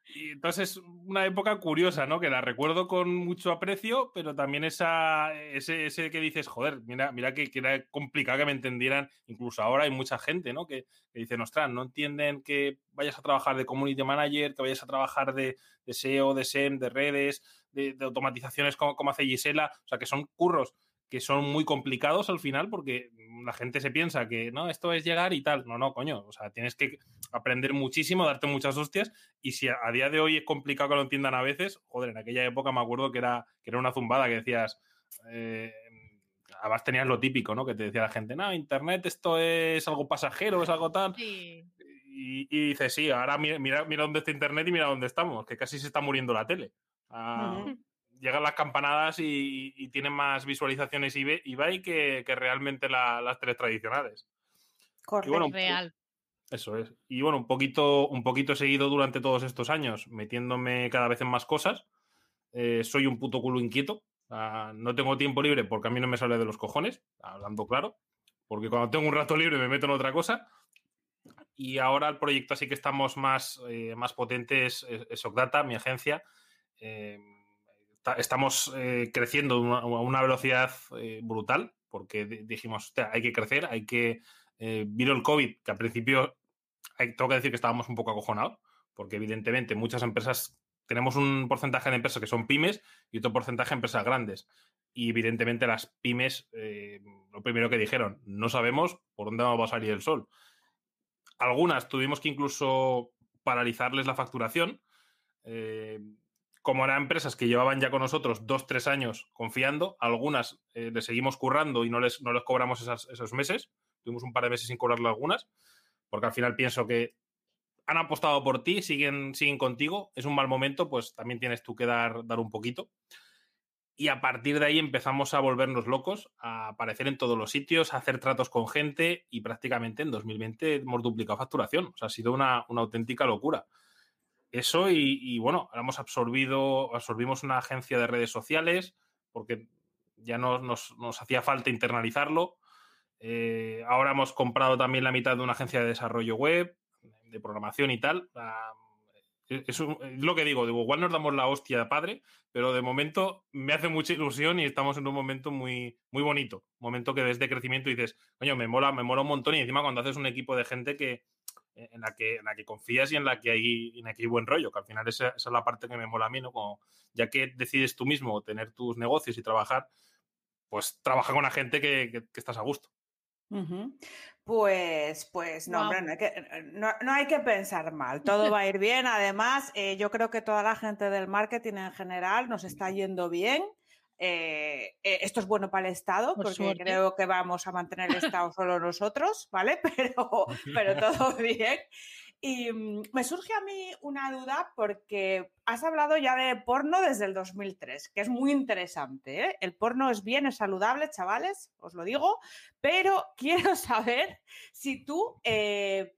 Y entonces, una época curiosa, ¿no? Que la recuerdo con mucho aprecio, pero también esa, ese, que dices, joder, mira, mira que, que era complicado que me entendieran. Incluso ahora hay mucha gente, ¿no? Que, que dicen, ostras, no entienden que vayas a trabajar de community manager, que vayas a trabajar de, de SEO, de SEM, de redes, de, de automatizaciones como, como hace Gisela. O sea, que son curros que son muy complicados al final porque la gente se piensa que no, esto es llegar y tal. No, no, coño. O sea, tienes que aprender muchísimo, darte muchas hostias y si a, a día de hoy es complicado que lo entiendan a veces, joder, en aquella época me acuerdo que era, que era una zumbada que decías... eh, además tenías lo típico, ¿no? Que te decía la gente, no, Internet esto es algo pasajero, es algo tal. Sí. Y, y dices, sí, ahora mira, mira, mira dónde está Internet y mira dónde estamos, que casi se está muriendo la tele. Ah. Llegan las campanadas y, y tienen más visualizaciones eBay, que, que realmente la- las tres tradicionales. Correcto. Y bueno, Real. Eso es. Y bueno, un poquito, un poquito seguido durante todos estos años, metiéndome cada vez en más cosas. Eh, soy un puto culo inquieto. Sea, no tengo tiempo libre porque a mí no me sale de los cojones, hablando claro. Porque cuando tengo un rato libre me meto en otra cosa. Y ahora el proyecto así que estamos más, eh, más potentes es, es Ocdata, mi agencia. Eh, estamos eh, creciendo a una, velocidad eh, brutal porque di- dijimos, "Hostia, hay que crecer, hay que... eh, vino el COVID, que al principio hay- tengo que decir que estábamos un poco acojonados, porque evidentemente muchas empresas, tenemos un porcentaje de empresas que son pymes y otro porcentaje de empresas grandes. Y evidentemente las pymes, lo primero que dijeron, no sabemos por dónde va a salir el sol. Algunas tuvimos que incluso paralizarles la facturación. Como eran empresas que llevaban ya con nosotros dos, tres años confiando, algunas eh, les seguimos currando y no les, no les cobramos esas- esos meses. Tuvimos un par de meses sin cobrarle algunas, porque al final pienso que han apostado por ti, siguen, siguen contigo. Es un mal momento, pues también tienes tú que dar, dar un poquito. Y a partir de ahí empezamos a volvernos locos, a aparecer en todos los sitios, a hacer tratos con gente y prácticamente en 2020 hemos duplicado facturación. O sea, ha sido una, una auténtica locura. Eso y, y, bueno, hemos absorbido, absorbimos una agencia de redes sociales porque ya nos, nos, hacía falta internalizarlo. Eh, ahora hemos comprado también la mitad de una agencia de desarrollo web, de programación y tal. Ah, es, un- lo que digo, digo, igual nos damos la hostia padre, pero de momento me hace mucha ilusión y estamos en un momento muy, muy bonito. Momento que ves de crecimiento dices, coño, me mola, me mola un montón. Y encima cuando haces un equipo de gente que en la que, en la que confías y en la que hay, en la que hay buen rollo, que al final esa, esa es la parte que me mola a mí, ¿no? Como, ya que decides tú mismo tener tus negocios y trabajar, pues trabaja con la gente que, que- que estás a gusto. Pues, pues no, hombre, no hay, que, no, no hay que pensar mal, todo va a ir bien. Además, eh, yo creo que toda la gente del marketing en general nos está yendo bien. Eh, eh, esto es bueno para el Estado, Por porque suerte. creo que vamos a mantener el Estado solo nosotros, ¿vale? Pero, pero todo bien. Y mm, me surge a mí una duda porque has hablado ya de porno desde el 2003, que es muy interesante. ¿eh? El porno es bien, es saludable, chavales, os lo digo, pero quiero saber si tú, eh,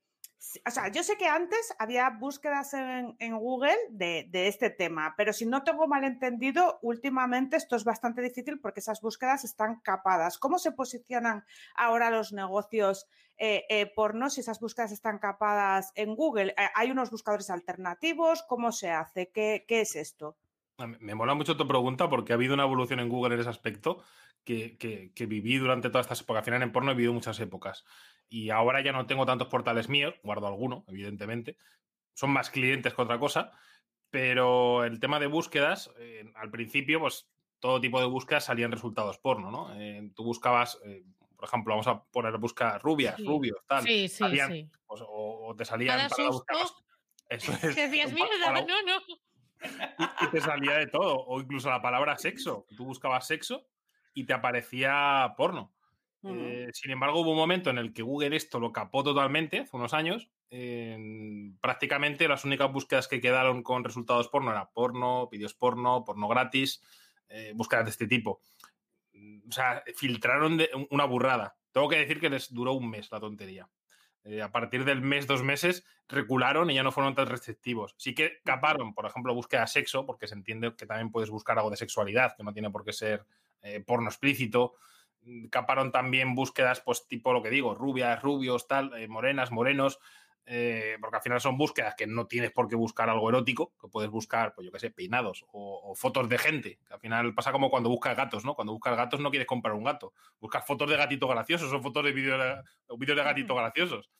o sea, yo sé que antes había búsquedas en, Google de, este tema, pero si no tengo mal entendido, últimamente esto es bastante difícil porque esas búsquedas están capadas. ¿Cómo se posicionan ahora los negocios eh, eh, porno si esas búsquedas están capadas en Google? Eh, ¿Hay unos buscadores alternativos? ¿Cómo se hace? ¿Qué, qué es esto? Me mola mucho tu pregunta porque ha habido una evolución en Google en ese aspecto que, que- que viví durante todas estas épocas. Al final en porno he vivido muchas épocas. Y ahora ya no tengo tantos portales míos, guardo alguno, evidentemente. Son más clientes que otra cosa. Pero el tema de búsquedas, eh, al principio, pues todo tipo de búsquedas salían resultados porno, ¿no? Eh, tú buscabas, eh, por ejemplo, vamos a poner buscar rubias, Sí. rubios, tal. Sí, sí, salían, sí. pues, o, o te salían para búsqueda. Eso es. Decías, mierda, no, no. Y, y te salía de todo. O incluso la palabra sexo. Tú buscabas sexo y te aparecía porno. Eh, sin embargo, hubo un momento en el que Google esto lo capó totalmente, hace unos años. En- prácticamente las únicas búsquedas que quedaron con resultados porno era porno, vídeos porno, porno gratis, eh, búsquedas de este tipo. Mm, O sea, filtraron de- una burrada. Tengo que decir que les duró un mes la tontería. Eh, a partir del mes, dos meses, recularon y ya no fueron tan restrictivos. Sí que caparon, por ejemplo, búsqueda de sexo, porque se entiende que también puedes buscar algo de sexualidad, que no tiene por qué ser eh, porno explícito. Mm, Caparon también búsquedas, pues tipo lo que digo, rubias, rubios, tal, eh, morenas, morenos, eh, porque al final son búsquedas que no tienes por qué buscar algo erótico, que puedes buscar, pues yo qué sé, peinados o, o fotos de gente, que al final pasa como cuando buscas gatos, ¿no? Cuando buscas gatos no quieres comprar un gato, buscas fotos de gatitos graciosos o fotos de vídeos de, de gatitos graciosos.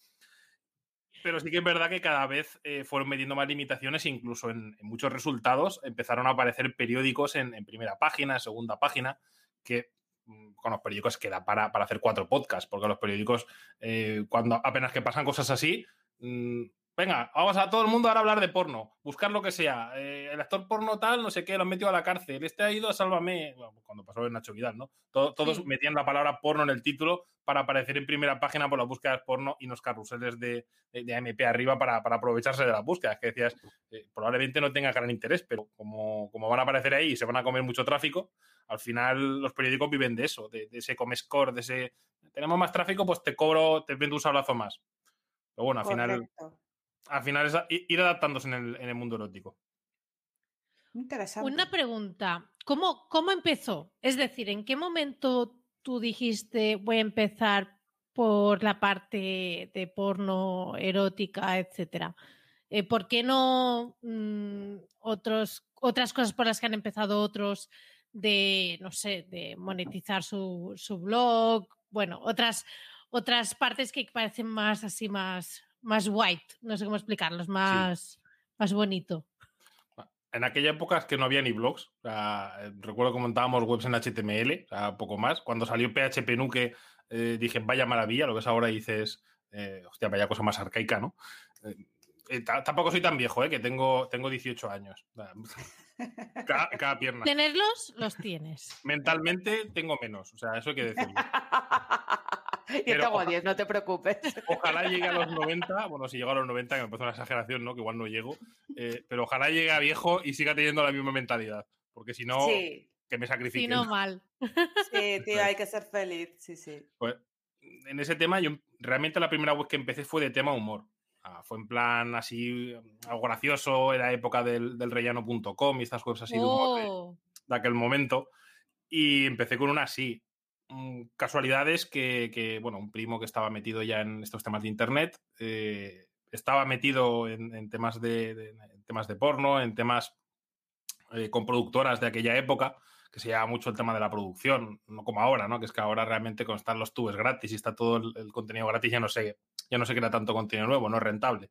Pero sí que es verdad que cada vez eh, fueron metiendo más limitaciones e incluso en, en muchos resultados empezaron a aparecer periódicos en, en primera página, en segunda página, que mm, con los periódicos queda para, para hacer cuatro podcasts, porque los periódicos, eh, cuando apenas que pasan cosas así, venga, vamos a todo el mundo ahora a hablar de porno, buscar lo que sea. Eh, el actor porno tal, no sé qué, lo han metido a la cárcel. Este ha ido a Sálvame, bueno, cuando pasó en Nacho Vidal, ¿no? todos Sí. metían la palabra porno en el título para aparecer en primera página por las búsquedas porno y los carruseles de, de, de AMP arriba para, para aprovecharse de las búsquedas. Que decías, eh, probablemente no tenga gran interés, pero como, como van a aparecer ahí y se van a comer mucho tráfico, al final los periódicos viven de eso, de, de ese comescore, de ese. Tenemos más tráfico, pues te cobro, te vendo un sablazo más. Pero bueno, al final al final es ir adaptándose en el, en el mundo erótico. Interesante. Una pregunta, ¿cómo, ¿cómo empezó? Es decir, ¿en qué momento tú dijiste voy a empezar por la parte de porno erótica, etcétera? Eh, ¿Por qué no mm, otros, otras cosas por las que han empezado otros de, no sé, de monetizar su, su blog? Bueno, otras, otras partes que parecen más así, más, más white, no sé cómo explicarlos, más, más bonito. En aquella época es que no había ni blogs. O sea, eh, recuerdo que montábamos webs en HTML, o sea, poco más. Cuando salió PHP Nuke, eh, dije, vaya maravilla, lo que es ahora dices, eh, hostia, vaya cosa más arcaica, ¿no? Eh, eh, ta- tampoco soy tan viejo, ¿eh? que tengo, tengo 18 años. Cada, cada pierna. Tenerlos, los tienes. Mentalmente tengo menos, o sea, eso hay que decirlo. Yo Pero tengo oja- 10, no te preocupes. Ojalá llegue a los 90, bueno, si llego a los 90, que me parece una exageración, ¿no? Que igual no llego, eh, pero ojalá llegue a viejo y siga teniendo la misma mentalidad, porque si no, Sí, que me Si sacrifiquen. no, mal. sí, tío, hay que ser feliz. Sí, sí. Pues, en ese tema, yo realmente la primera web que empecé fue de tema humor. Ah, fue en plan así, algo gracioso, era época del, del rellano.com y estas webs así de humor de- Oh, de aquel momento. Y empecé con una así. Mm, Casualidades que, que, bueno, un primo que estaba metido ya en estos temas de internet, eh, estaba metido en, temas, de, de- temas de porno, en temas eh, con productoras de aquella época, que se llevaba mucho el tema de la producción, no como ahora, ¿no? Que es que ahora realmente con estar los tubes gratis y está todo el, contenido gratis, ya no sé, ya no se crea tanto contenido nuevo, no es rentable.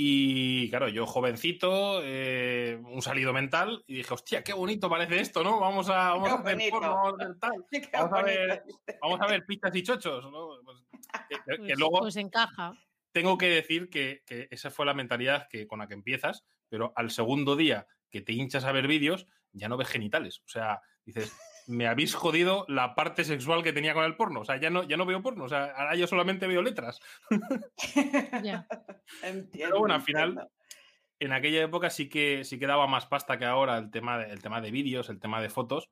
Y claro, yo jovencito, eh, un salido mental, y dije, hostia, qué bonito parece esto, ¿no? Vamos a, vamos a hacer porno, vamos a hacer tal. Qué Vamos a ver-. Vamos a ver pizzas y chochos, ¿no? Pues, que pues, luego pues encaja. tengo que decir que, que esa fue la mentalidad que, con la que empiezas, pero al segundo día que te hinchas a ver vídeos, ya no ves genitales. O sea, dices, me habéis jodido la parte sexual que tenía con el porno. O sea, ya no, ya no veo porno. O sea, ahora yo solamente veo letras. Ya. Entiendo, Pero bueno, al final, en aquella época sí que, sí que daba más pasta que ahora el tema de, el tema de vídeos, el tema de fotos.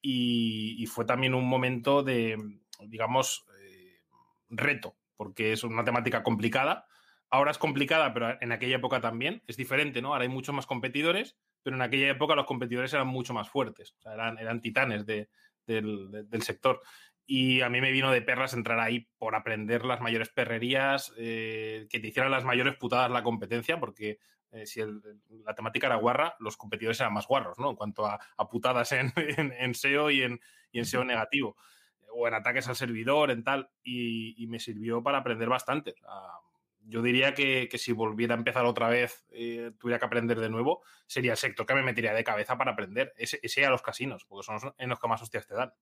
Y, y fue también un momento de, digamos, eh, reto, porque es una temática complicada. Ahora es complicada, pero en aquella época también es diferente, ¿no? Ahora hay muchos más competidores, pero en aquella época los competidores eran mucho más fuertes, o sea, eran, eran titanes de- del, de- del sector. Y a mí me vino de perlas entrar ahí por aprender las mayores perrerías, eh, que te hicieran las mayores putadas la competencia, porque eh, si el- la temática era guarra, los competidores eran más guarros, ¿no? En cuanto a, a putadas en, en- en SEO y en, y en SEO negativo, o en ataques al servidor, en tal, y, y me sirvió para aprender bastante. Ah, yo diría que, que si volviera a empezar otra vez, eh, tuviera que aprender de nuevo, sería el sector que me metería de cabeza para aprender, ese, ese a los casinos, porque son en los que más hostias te dan.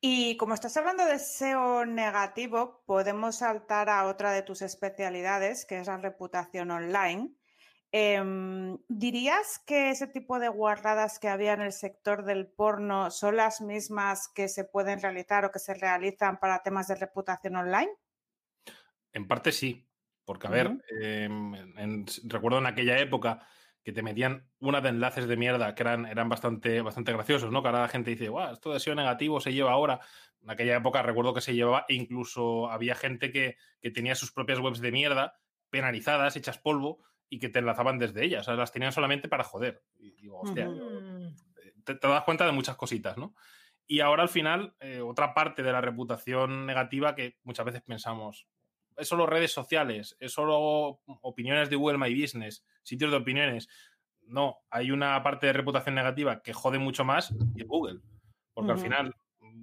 Y como estás hablando de SEO negativo, podemos saltar a otra de tus especialidades, que es la reputación online. Em, ¿dirías que ese tipo de guarradas que había en el sector del porno son las mismas que se pueden realizar o que se realizan para temas de reputación online? En parte sí, porque a ver, eh, en- en- recuerdo en aquella época que te metían una de enlaces de mierda que eran, eran bastante, bastante graciosos, ¿no? Que ahora la gente dice, guau, esto de SEO negativo se lleva ahora. En aquella época recuerdo que se llevaba e incluso había gente que, que tenía sus propias webs de mierda penalizadas, hechas polvo y que te enlazaban desde ellas. O sea, las tenían solamente para joder. Y digo, hostia, te das cuenta de muchas cositas, ¿no? Y ahora al final, eh, otra parte de la reputación negativa que muchas veces pensamos, es solo redes sociales, es solo opiniones de Google My Business, sitios de opiniones. No, hay una parte de reputación negativa que jode mucho más y Google. Porque al final,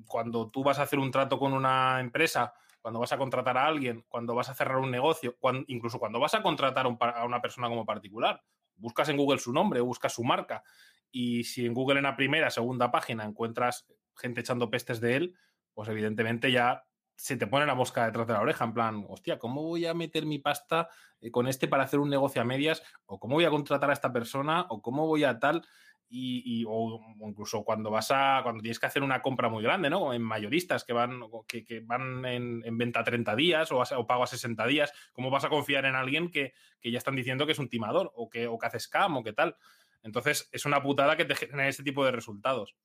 cuando tú vas a hacer un trato con una empresa, cuando vas a contratar a alguien, cuando vas a cerrar un negocio, incluso cuando vas a contratar a una persona como particular, buscas en Google su nombre, buscas su marca, y si en Google en la primera, segunda página encuentras gente echando pestes de él, pues evidentemente ya se te pone la mosca detrás de la oreja, en plan, hostia, ¿cómo voy a meter mi pasta eh, con este para hacer un negocio a medias? ¿O cómo voy a contratar a esta persona? ¿O cómo voy a tal? Y, o incluso cuando vas a cuando tienes que hacer una compra muy grande, ¿no? En mayoristas que van, que, van en, venta a 30 días o, o, pago a 60 días, ¿cómo vas a confiar en alguien que, ya están diciendo que es un timador o que, o que hace scam o qué tal? Entonces, es una putada que te genere este tipo de resultados.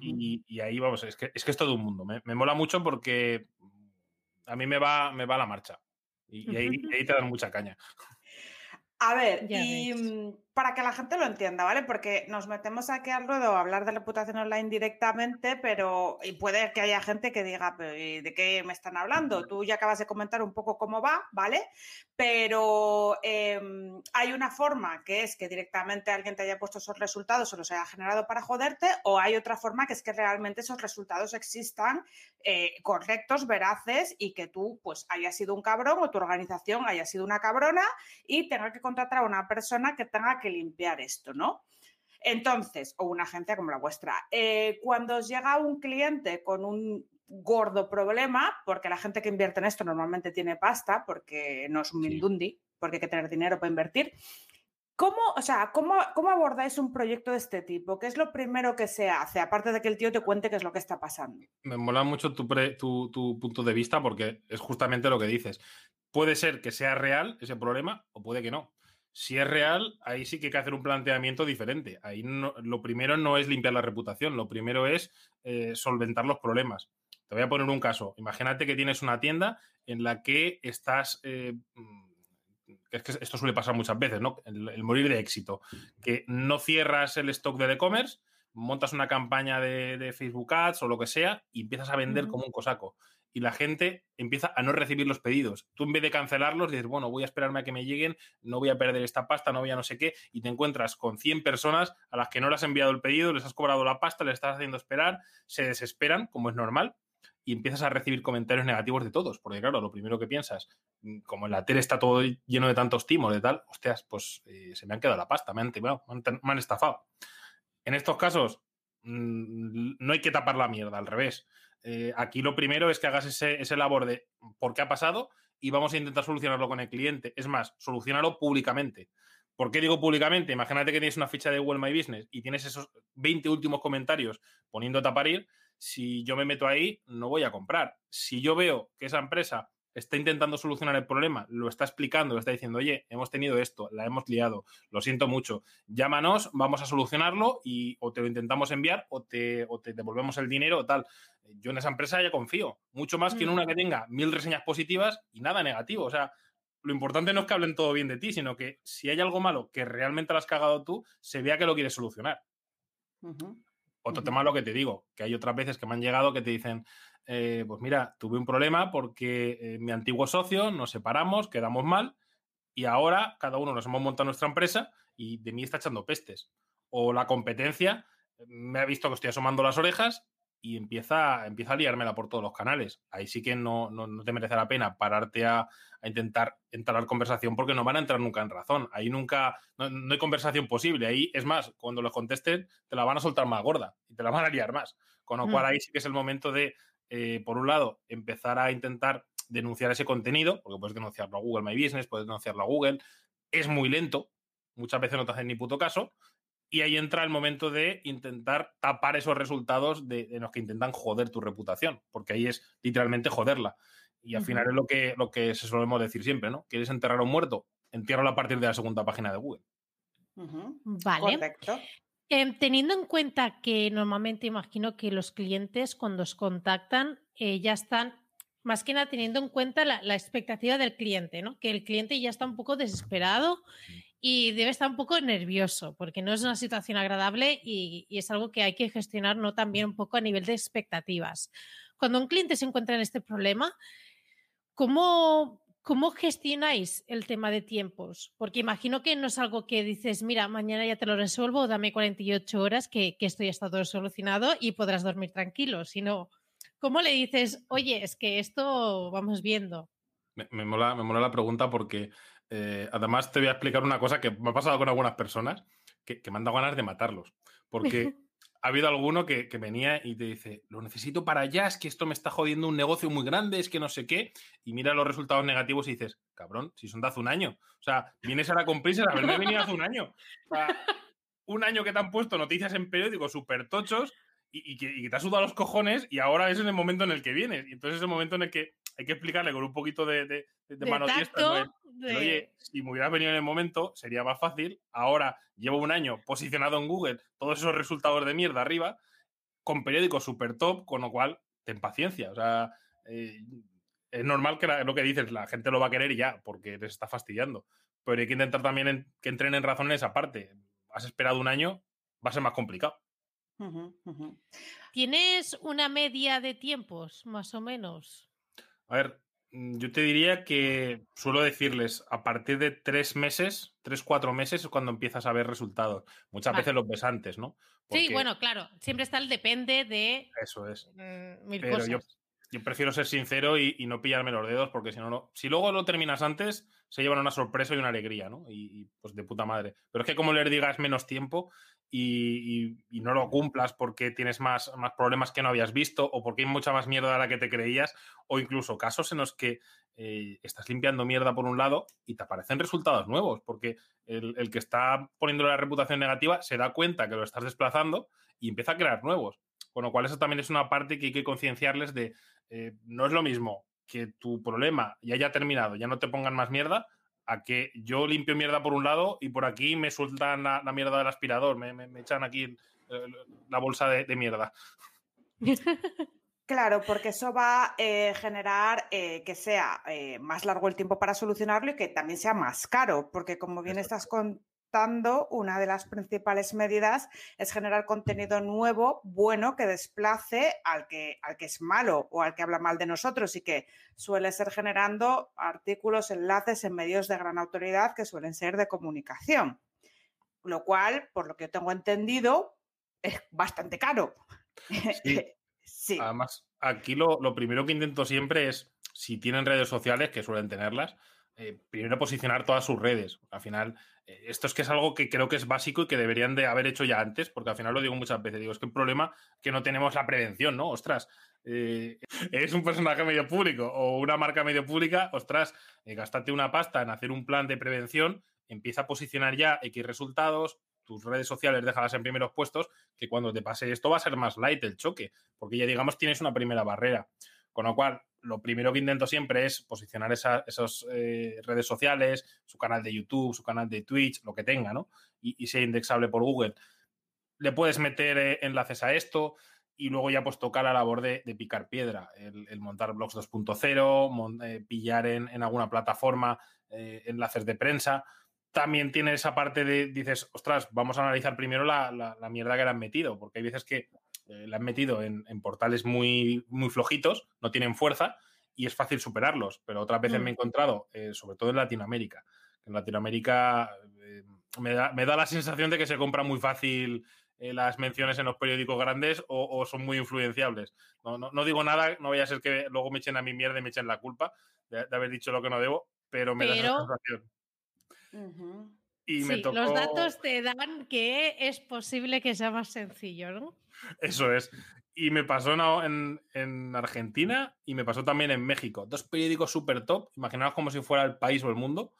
Y, ahí vamos, es que, es que es todo un mundo. Me, me, mola mucho porque a mí me va, me va la marcha. Y, ahí, ahí, te dan mucha caña. A ver, y para que la gente lo entienda, ¿vale? Porque nos metemos aquí al ruedo a hablar de reputación online directamente, pero y puede que haya gente que diga, ¿de qué me están hablando? Tú ya acabas de comentar un poco cómo va, ¿vale? Pero em, hay una forma que es que directamente alguien te haya puesto esos resultados o los haya generado para joderte, o hay otra forma que es que realmente esos resultados existan eh, correctos, veraces y que tú pues hayas sido un cabrón o tu organización haya sido una cabrona y tenga que contratar a una persona que tenga que limpiar esto, ¿no? Entonces, o una agencia como la vuestra, eh, cuando os llega un cliente con un gordo problema, porque la gente que invierte en esto normalmente tiene pasta, porque no es un mindundi, porque hay que tener dinero para invertir. ¿Cómo, o sea, ¿cómo, ¿cómo, abordáis un proyecto de este tipo? ¿Qué es lo primero que se hace? Aparte de que el tío te cuente qué es lo que está pasando. Me mola mucho tu, tu punto de vista porque es justamente lo que dices. Puede ser que sea real ese problema o puede que no. Si es real, ahí sí que hay que hacer un planteamiento diferente. Ahí lo primero no es limpiar la reputación, lo primero es eh, solventar los problemas. Te voy a poner un caso. Imagínate que tienes una tienda en la que estás. Eh, es que esto suele pasar muchas veces, ¿no? El, morir de éxito. Que no cierras el stock de e-commerce, montas una campaña de, Facebook Ads o lo que sea y empiezas a vender como un cosaco y la gente empieza a no recibir los pedidos. Tú en vez de cancelarlos, dices, bueno, voy a esperarme a que me lleguen, no voy a perder esta pasta, no voy a no sé qué, y te encuentras con 100 personas a las que no les has enviado el pedido, les has cobrado la pasta, les estás haciendo esperar, se desesperan, como es normal, y empiezas a recibir comentarios negativos de todos, porque claro, lo primero que piensas, mm, como en la tele está todo lleno de tantos timos, de tal, hostias, pues eh, se me han quedado la pasta, me han, me han estafado. En estos casos, mm, no hay que tapar la mierda, al revés eh, aquí lo primero es que hagas ese, labor de por qué ha pasado y vamos a intentar solucionarlo con el cliente. Es más, solucionarlo públicamente. ¿Por qué digo públicamente? Imagínate que tienes una ficha de Google My Business y tienes esos 20 últimos comentarios poniéndote a parir. Si yo me meto ahí, no voy a comprar. Si yo veo que esa empresa está intentando solucionar el problema, lo está explicando, lo está diciendo, oye, hemos tenido esto, la hemos liado, lo siento mucho, llámanos, vamos a solucionarlo y o te lo intentamos enviar o te, o te devolvemos el dinero o tal. Yo en esa empresa ya confío, mucho más que en una mm. que tenga mil reseñas positivas y nada negativo. O sea, lo importante no es que hablen todo bien de ti, sino que si hay algo malo que realmente lo has cagado tú, se vea que lo quieres solucionar. Otro tema lo que te digo, que hay otras veces que me han llegado que te dicen, eh, pues mira, tuve un problema porque eh, mi antiguo socio nos separamos, quedamos mal y ahora cada uno nos hemos montado nuestra empresa y de mí está echando pestes. O la competencia eh, me ha visto que estoy asomando las orejas y empieza, empieza a liármela por todos los canales. Ahí sí que no, no, te merece la pena pararte a, intentar entrar en conversación porque no van a entrar nunca en razón. Ahí nunca, no, hay conversación posible. Ahí, es más, cuando los contesten, te la van a soltar más gorda y te la van a liar más. Con lo cual ahí sí que es el momento de eh, por un lado, empezar a intentar denunciar ese contenido, porque puedes denunciarlo a Google My Business, puedes denunciarlo a Google, es muy lento, muchas veces no te hacen ni puto caso, y ahí entra el momento de intentar tapar esos resultados de, los que intentan joder tu reputación, porque ahí es literalmente joderla. Y al final es lo que, lo que se solemos decir siempre, ¿no? ¿Quieres enterrar a un muerto? Entiérralo a partir de la segunda página de Google. Vale. Correcto. Em, teniendo en cuenta que normalmente imagino que los clientes cuando os contactan eh, ya están, más que nada teniendo en cuenta la, expectativa del cliente, ¿no? Que el cliente ya está un poco desesperado y debe estar un poco nervioso porque no es una situación agradable y, es algo que hay que gestionar no también un poco a nivel de expectativas. Cuando un cliente se encuentra en este problema, ¿cómo ¿Cómo gestionáis el tema de tiempos? Porque imagino que no es algo que dices, mira, mañana ya te lo resuelvo, dame 48 horas que, esto ya está todo solucionado y podrás dormir tranquilo, sino, ¿cómo le dices, oye, es que esto vamos viendo? Me, mola, me mola, la pregunta porque eh, además te voy a explicar una cosa que me ha pasado con algunas personas que, me han dado ganas de matarlos. Porque ha habido alguno que, que, venía y te dice, lo necesito para allá, es que esto me está jodiendo un negocio muy grande, es que no sé qué, y mira los resultados negativos y dices, cabrón, si son de hace un año. O sea, vienes ahora con prisa, haberme venido hace un año. O sea, un año que te han puesto noticias en periódicos súper tochos y, y, que, y, que, te has sudado los cojones y ahora es en el momento en el que vienes. Y entonces es el momento en el que hay que explicarle con un poquito de, de, de, de mano. Oye, si me hubieras venido en el momento sería más fácil. Ahora llevo un año posicionado en Google, todos esos resultados de mierda arriba, con periódicos super top, con lo cual, ten paciencia. O sea, eh, es normal que la, lo que dices, la gente lo va a querer y ya, porque les está fastidiando. Pero hay que intentar también en, que entren en razón en esa parte. Has esperado un año, va a ser más complicado. Uh -huh. ¿Tienes una media de tiempos, más o menos? A ver, mm, yo te diría que suelo decirles a partir de tres meses, tres, cuatro meses es cuando empiezas a ver resultados. Muchas vale. veces los ves antes, ¿no? Porque... Sí, bueno, claro, siempre está el depende de. Eso es. Mm, mil Pero cosas. Yo, yo, prefiero ser sincero y, no pillarme los dedos, porque si no, no, si luego lo terminas antes, se llevan una sorpresa y una alegría, ¿no? Y, pues de puta madre. Pero es que como les digas menos tiempo, y, no lo cumplas porque tienes más, más, problemas que no habías visto o porque hay mucha más mierda de la que te creías o incluso casos en los que eh, estás limpiando mierda por un lado y te aparecen resultados nuevos porque el, el, que está poniendo la reputación negativa se da cuenta que lo estás desplazando y empieza a crear nuevos. Con lo cual eso también es una parte que hay que concienciarles de eh, no es lo mismo que tu problema ya haya terminado, ya no te pongan más mierda, a que yo limpio mierda por un lado y por aquí me sueltan la, la mierda del aspirador, me, me, me echan aquí eh, la bolsa de, de mierda. Claro, porque eso va a eh, generar eh, que sea eh, más largo el tiempo para solucionarlo y que también sea más caro, porque como bien estás una de las principales medidas es generar contenido nuevo, bueno, que desplace al que, al que es malo o al que habla mal de nosotros y que suele ser generando artículos, enlaces en medios de gran autoridad que suelen ser de comunicación. Lo cual, por lo que yo tengo entendido, es bastante caro. Sí. Sí. Además, aquí lo, lo, primero que intento siempre es, si tienen redes sociales, que suelen tenerlas, eh, primero posicionar todas sus redes. Al final, esto es que es algo que creo que es básico y que deberían de haber hecho ya antes, porque al final lo digo muchas veces, digo, es que el problema es que no tenemos la prevención, ¿no? Ostras, eh, es un personaje medio público o una marca medio pública, ostras, eh, una pasta en hacer un plan de prevención, empieza a posicionar ya X resultados, tus redes sociales déjalas en primeros puestos, que cuando te pase esto va a ser más light el choque, porque ya digamos tienes una primera barrera. Con lo cual, lo primero que intento siempre es posicionar esa, esas eh, redes sociales, su canal de YouTube, su canal de Twitch, lo que tenga, ¿no? Y, sea indexable por Google. Le puedes meter eh, enlaces a esto y luego ya pues toca la labor de, de picar piedra, el, montar blogs 2.0, eh, pillar en, en, alguna plataforma enlaces de prensa también tiene esa parte de, dices, ostras, vamos a analizar primero la, la, la mierda que le han metido, porque hay veces que eh, la han metido en, en, portales muy, muy flojitos, no tienen fuerza y es fácil superarlos, pero otras veces mm. me he encontrado, eh, sobre todo en Latinoamérica, que en Latinoamérica eh, me, da, me, da, la sensación de que se compra muy fácil las menciones en los periódicos grandes o, o son muy influenciables. No, no, no, digo nada, no vaya a ser que luego me echen a mi mierda y me echen la culpa de, de haber dicho lo que no debo, pero me pero... da esa sensación. Uh -huh. Y sí, tocó... Los datos te dan que es posible que sea más sencillo, ¿no? Eso es. Y me pasó en, en, Argentina y me pasó también en México. Dos periódicos súper top, imaginaos como si fuera el país o el mundo,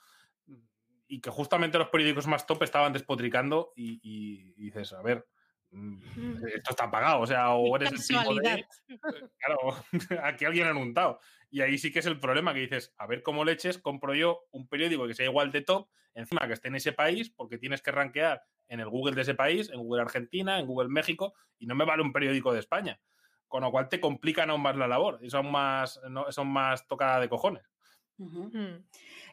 y que justamente los periódicos más top estaban despotricando y, y, y dices, a ver, mm, esto está pagado, o sea, o eres el tipo de... Claro, aquí alguien ha untado. Y ahí sí que es el problema que dices, a ver cómo leches, compro yo un periódico que sea igual de top, encima que esté en ese país, porque tienes que rankear en el Google de ese país, en Google Argentina, en Google México, y no me vale un periódico de España. Con lo cual te complican aún más la labor y son más, no, son más tocada de cojones. Uh -huh.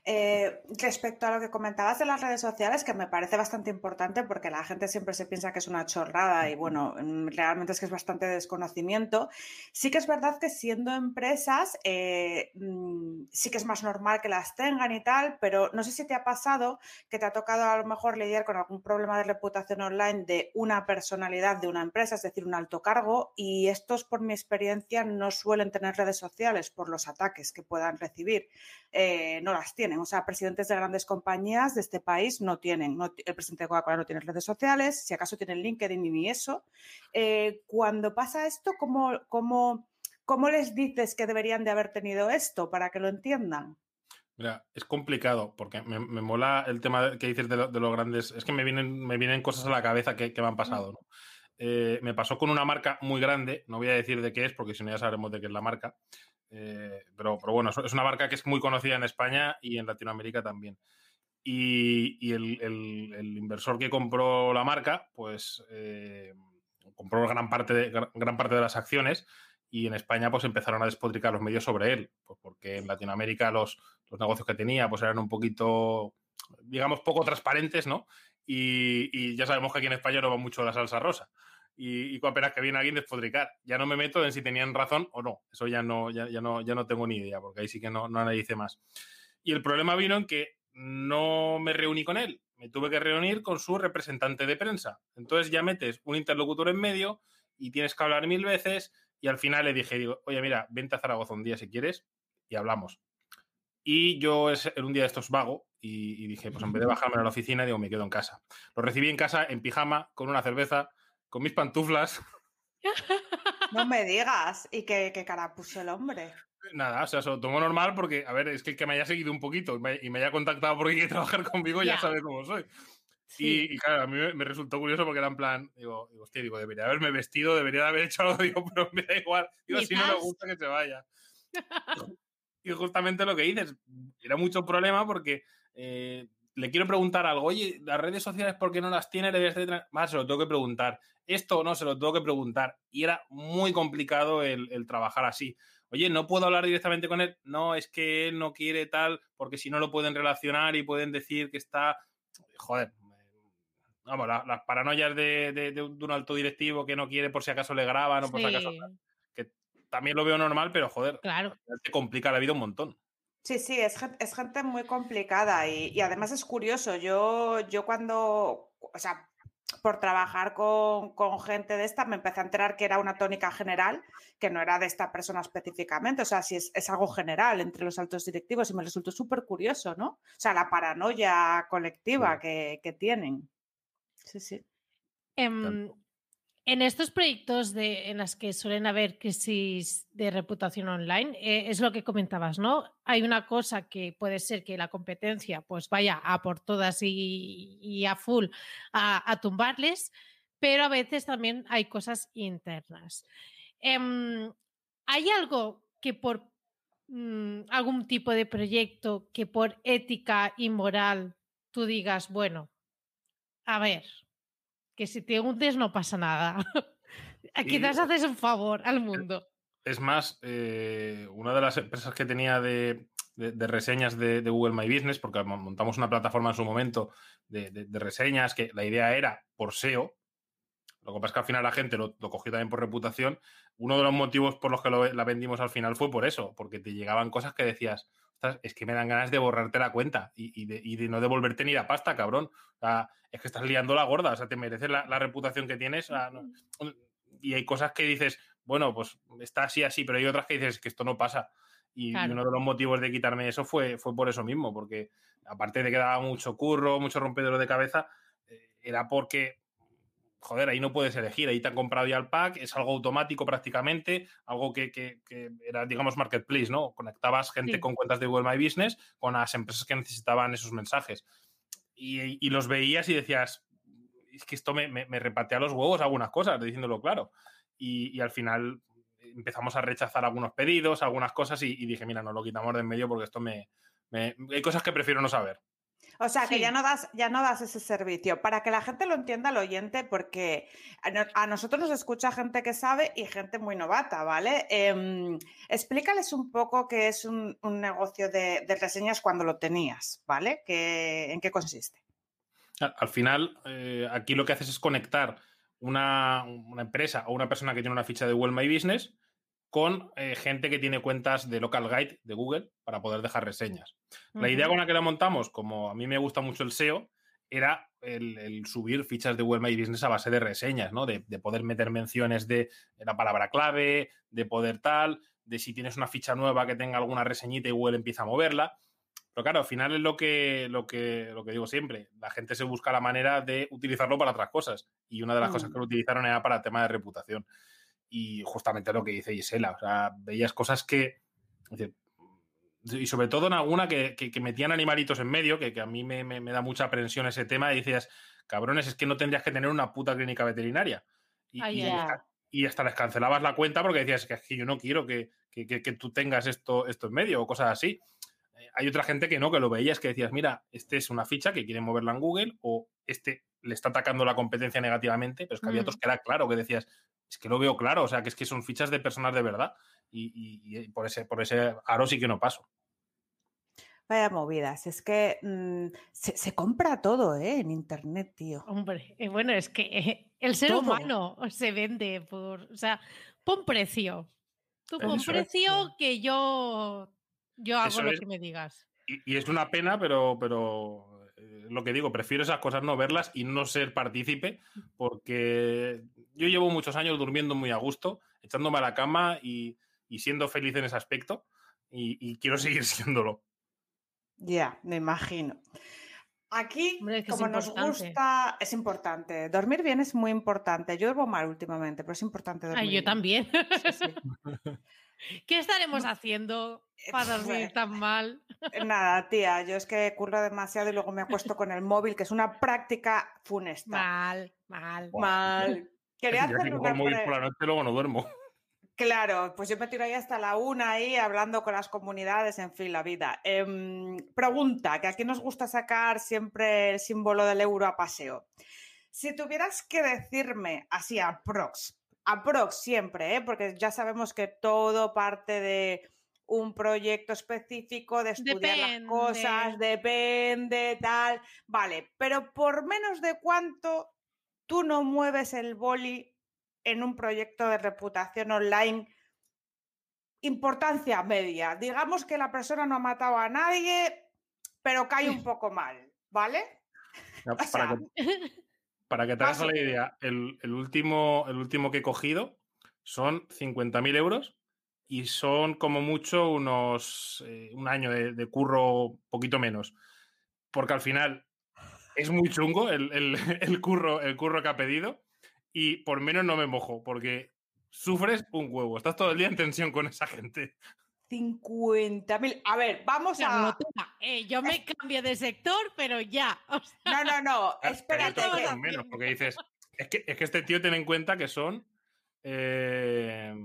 Eh, respecto a lo que comentabas de las redes sociales, que me parece bastante importante porque la gente siempre se piensa que es una chorrada y bueno, mm, realmente es que es bastante desconocimiento. Sí que es verdad que siendo empresas, eh, mmm, sí que es más normal que las tengan y tal, pero no sé si te ha pasado que te ha tocado a lo mejor lidiar con algún problema de reputación online de una personalidad de una empresa, es decir, un alto cargo, y estos, por mi experiencia, no suelen tener redes sociales por los ataques que puedan recibir. eh, no las tienen. O sea, presidentes de grandes compañías de este país no tienen. el presidente de Coca-Cola no tiene redes sociales, si acaso tiene LinkedIn ni eso. Eh, cuando pasa esto, ¿cómo, cómo, ¿cómo les dices que deberían de haber tenido esto para que lo entiendan? Mira, es complicado porque me, mola el tema que dices de, los grandes. Es que me vienen, me vienen cosas a la cabeza que, me han pasado. Eh, me pasó con una marca muy grande, no voy a decir de qué es porque si no ya sabremos de qué es la marca. Eh, pero, pero, bueno, es una marca que es muy conocida en España y en Latinoamérica también. Y, el, inversor que compró la marca, pues eh, compró gran parte, de, gran parte de las acciones y en España pues empezaron a despotricar los medios sobre él, pues porque en Latinoamérica los, negocios que tenía pues eran un poquito, digamos, poco transparentes, ¿no? Y, ya sabemos que aquí en España no va mucho la salsa rosa. Y, y apenas que viene alguien despotricar. Ya no me meto en si tenían razón o no. Eso ya no, ya, no, ya no tengo ni idea, porque ahí sí que no, no analice más. Y el problema vino en que no me reuní con él. Me tuve que reunir con su representante de prensa. Entonces ya metes un interlocutor en medio y tienes que hablar mil veces y al final le dije, digo, oye, mira, vente a Zaragoza un día si quieres y hablamos. Y yo en un día de estos vago y, dije, pues en vez de bajarme a la oficina, digo, me quedo en casa. Lo recibí en casa en pijama, con una cerveza, con mis pantuflas. No me digas. ¿Y qué, cara puso el hombre? Nada, o sea, se lo tomó normal porque, a ver, es que el que me haya seguido un poquito y me, haya contactado porque quiere trabajar conmigo ya sabe cómo soy. Y, claro, a mí me, resultó curioso porque era en plan, digo, digo, hostia, digo, debería haberme vestido, debería de haber hecho algo, digo, pero me da igual. Digo, si no me gusta que se vaya. y justamente lo que dices, era mucho problema porque eh, le quiero preguntar algo, oye, las redes sociales, ¿por qué no las tiene? Más se lo tengo que preguntar. Esto no, se lo tengo que preguntar. Y era muy complicado el, el trabajar así. Oye, no puedo hablar directamente con él. No, es que él no quiere tal, porque si no lo pueden relacionar y pueden decir que está. Joder, vamos, las paranoias de, un alto directivo que no quiere por si acaso le graban o por si acaso. Que también lo veo normal, pero joder, claro. te complica la vida un montón. Sí, sí, es, es gente muy complicada y, además es curioso. Yo, yo cuando, o sea, por trabajar con, gente de esta, me empecé a enterar que era una tónica general, que no era de esta persona específicamente. O sea, si es, algo general entre los altos directivos y me resultó súper curioso, ¿no? O sea, la paranoia colectiva que, que tienen. Sí, sí. En estos proyectos de, en los que suelen haber crisis de reputación online, eh, es lo que comentabas, ¿no? Hay una cosa que puede ser que la competencia pues vaya a por todas y, a full a, tumbarles, pero a veces también hay cosas internas. Em, ¿Hay algo que por mm, algún tipo de proyecto que por ética y moral tú digas, bueno, a ver, que si te hundes no pasa nada. Quizás haces un favor al mundo. Es más, eh, una de las empresas que tenía de, reseñas de, Google My Business, porque montamos una plataforma en su momento de, reseñas, que la idea era por SEO. Lo que pasa es que al final la gente lo, cogió también por reputación. Uno de los motivos por los que la vendimos al final fue por eso, porque te llegaban cosas que decías, es que me dan ganas de borrarte la cuenta y, de, no devolverte ni la pasta, cabrón. O sea, es que estás liando la gorda, o sea, te mereces la, reputación que tienes. y hay cosas que dices, bueno, pues está así, así, pero hay otras que dices que esto no pasa. Y, uno de los motivos de quitarme eso fue, fue por eso mismo, porque aparte de que daba mucho curro, mucho rompedero de cabeza, eh, era porque joder, ahí no puedes elegir, ahí te han comprado ya el pack, es algo automático prácticamente, algo que, era, digamos, marketplace, ¿no? Conectabas gente con cuentas de Google My Business con las empresas que necesitaban esos mensajes. Y, los veías y decías, es que esto me, me, repatea los huevos algunas cosas, diciéndolo claro. Y, al final empezamos a rechazar algunos pedidos, algunas cosas, y, dije, mira, no lo quitamos de en medio porque esto me, Hay cosas que prefiero no saber. O sea, que ya no, das, ya no das ese servicio. Para que la gente lo entienda, el oyente, porque a, nosotros nos escucha gente que sabe y gente muy novata, ¿vale? Em, explícales un poco qué es un, negocio de, reseñas cuando lo tenías, ¿vale? ¿En qué consiste? Al, final, eh, aquí lo que haces es conectar una, una, empresa o una persona que tiene una ficha de Google My Business con eh, gente que tiene cuentas de Local Guide de Google para poder dejar reseñas. La idea con la que la montamos, como a mí me gusta mucho el SEO, era el, subir fichas de Google My Business a base de reseñas, ¿no? De, poder meter menciones de, la palabra clave, de poder tal. de si tienes una ficha nueva que tenga alguna reseñita y Google empieza a moverla. Pero claro, al final es lo que, lo que, lo que digo siempre. La gente se busca la manera de utilizarlo para otras cosas. Y una de las cosas Mm. que lo utilizaron era para el tema de reputación. Y justamente lo que dice Gisela. O sea, veías cosas que. decir, y sobre todo en alguna que, que- que metían animalitos en medio, que, que a mí me, me- me da mucha aprensión ese tema, y decías, cabrones, es que no tendrías que tener una puta clínica veterinaria. Y, Ay, y hasta, y hasta les cancelabas la cuenta porque decías que es que yo no quiero que, que- que- que tú tengas esto, esto en medio o cosas así. Eh, hay otra gente que no, que lo veías, que decías, mira, este es una ficha que quieren moverla en Google o este le está atacando la competencia negativamente, pero es que había Mm. otros que era claro, que decías, es que lo veo claro, o sea, que es que son fichas de personas de verdad y, y- y por, ese, por ese aro sí que no paso. Vaya movidas, es que mm, se, se compra todo ¿eh? en internet, tío. Hombre, eh, bueno, es que eh, el ser Todo. humano se vende por, o sea, pon precio. Tú pon Eso es. precio que yo, yo hago Eso lo es. que me digas. Y, y es una pena, pero, pero eh, lo que digo, prefiero esas cosas no verlas y no ser partícipe, porque yo llevo muchos años durmiendo muy a gusto, echándome a la cama y, y siendo feliz en ese aspecto, y, y quiero seguir siéndolo. Ya, me imagino. Aquí, Hombre, es que es como nos gusta, es importante. Dormir bien es muy importante. Yo duermo mal últimamente, pero es importante dormir Ay, yo bien. también. Sí, sí. ¿Qué estaremos haciendo para dormir Bueno. tan mal? Nada, tía, yo es que curro demasiado y luego me acuesto con el móvil, que es una práctica funesta. Mal, mal. Mal. Quería Ya que una el móvil por la noche, luego no duermo. Claro, pues yo me tiro ahí hasta la una ahí hablando con las comunidades, en fin, la vida. Em, pregunta, que aquí nos gusta sacar siempre el símbolo del euro a paseo. Si tuvieras que decirme así a prox, a prox siempre, ¿eh? porque ya sabemos que todo parte de un proyecto específico, de estudiar las cosas, depende, tal. Vale, pero por menos de cuánto tú no mueves el boli en un proyecto de reputación online importancia media. Digamos que la persona no ha matado a nadie, pero cae un poco mal, ¿vale? Ya, O para, sea, que, para que te hagas la idea, el, el último, el último que he cogido son 50.000 euros y son como mucho unos eh, un año de, de curro, poquito menos. Porque al final es muy chungo el, el- el curro, el curro que ha pedido y por menos no me mojo porque sufres un huevo. Estás todo el día en tensión con esa gente. 50.000. A ver, vamos a... eh, yo me cambio de sector, pero ya. o sea, No, no, no, espérate. que- con menos, porque dices, es que, es que este tío ten en cuenta que son. eh,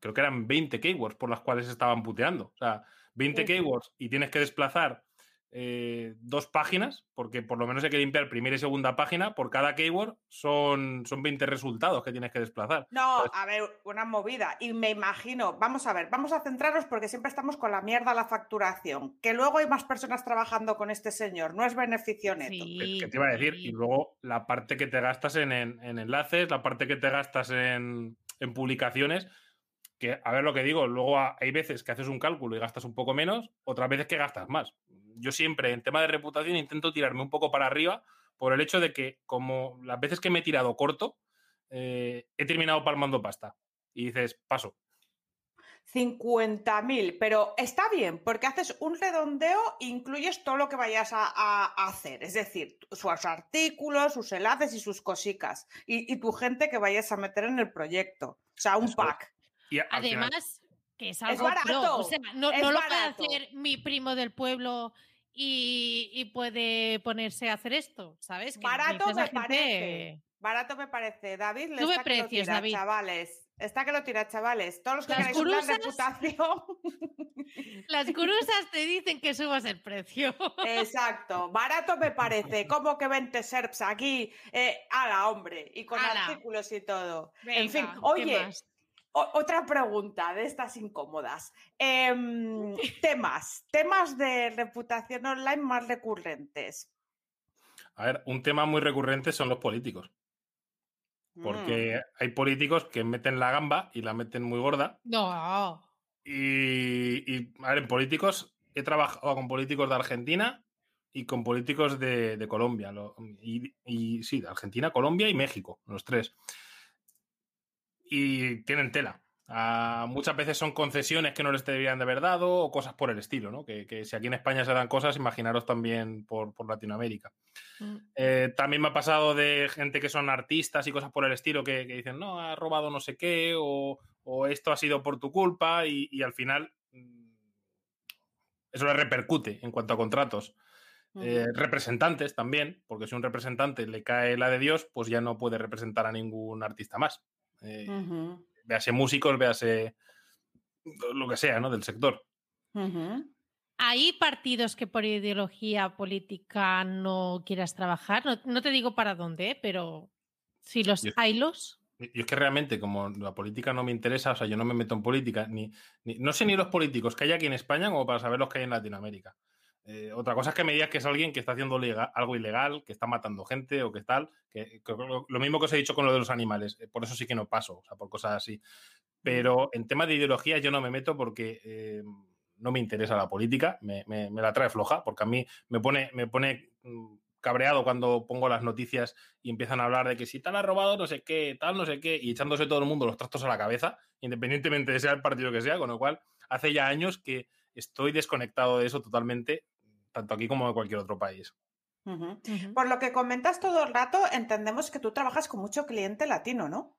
creo que eran 20 keywords por las cuales estaban puteando. O sea, 20 Uf. keywords y tienes que desplazar eh, dos páginas, porque por lo menos hay que limpiar primera y segunda página. Por cada keyword son, son 20 resultados que tienes que desplazar. No, a ver, una movida. Y me imagino, vamos a ver, vamos a centrarnos porque siempre estamos con la mierda la facturación. Que luego hay más personas trabajando con este señor, no es beneficio neto. que, sí, que te iba a decir. sí. Y luego la parte que te gastas en, en- en enlaces, la parte que te gastas en, en publicaciones. Que, a ver lo que digo, luego ha- hay veces que haces un cálculo y gastas un poco menos, otras veces que gastas más. Yo siempre, en tema de reputación, intento tirarme un poco para arriba por el hecho de que, como las veces que me he tirado corto, eh, he terminado palmando pasta. Y dices, paso. 50.000, pero está bien, porque haces un redondeo e incluyes todo lo que vayas a, hacer, es decir, sus artículos, sus enlaces y sus cosicas, y, y tu gente que vayas a meter en el proyecto. O sea, un Eso pack. Y Además, que es algo barato, O sea, no, no lo puede hacer mi primo del pueblo y, y puede ponerse a hacer esto, ¿sabes? Que Barato me gente- parece. Barato me parece. David le está que lo precios, tira, David. chavales. Está que lo tira, chavales. Todos los que Las queráis una reputación. Las curusas te dicen que subas el precio. Exacto. Barato me parece. ¿Cómo que 20 SERPs aquí? Eh, ala, hombre. Y con Ala. artículos y todo. en fin, ¿qué oye, otra pregunta de estas incómodas. Em, temas, temas de reputación online más recurrentes. a ver, un tema muy recurrente son los políticos. Mm. Porque hay políticos que meten la gamba y la meten muy gorda. No. Y, y, a ver, en políticos he trabajado con políticos de Argentina y con políticos de, de Colombia. lo- y, y sí, de Argentina, Colombia y México, los tres. Y tienen tela. Ah, muchas veces son concesiones que no les deberían de haber dado o cosas por el estilo, ¿no? Que, que si aquí en España se dan cosas, imaginaros también por, por Latinoamérica. Mm. Eh, también me ha pasado de gente que son artistas y cosas por el estilo que, que dicen, no, has robado no sé qué o, o esto ha sido por tu culpa y, y al final mm, eso le repercute en cuanto a contratos. Eh, Ujú. representantes también, porque si un representante le cae la de Dios, pues ya no puede representar a ningún artista más. Eh, Ujú, véase músicos, véase lo que sea, ¿no? Del sector. ¿Hay partidos que por ideología política no quieras trabajar? No, no te digo para dónde, pero si los Yo- hay los. Yo es que realmente, como la política no me interesa, o sea, yo no me meto en política, ni, ni- no sé ni los políticos que hay aquí en España como para saber los que hay en Latinoamérica. Eh, otra cosa es que me digas que es alguien que está haciendo algo ilegal, que está matando gente o que tal. Que, que lo, lo mismo que os he dicho con lo de los animales, eh, por eso sí que no paso, o sea, por cosas así. Pero en temas de ideología yo no me meto porque eh, no me interesa la política, me, me- me la trae floja, porque a mí me pone, me pone mm, cabreado cuando pongo las noticias y empiezan a hablar de que si tal ha robado, no sé qué, tal, no sé qué, y echándose todo el mundo los trastos a la cabeza, independientemente de sea el partido que sea, con lo cual hace ya años que estoy desconectado de eso totalmente, tanto aquí como en cualquier otro país. Por lo que comentas todo el rato, entendemos que tú trabajas con mucho cliente latino, ¿no?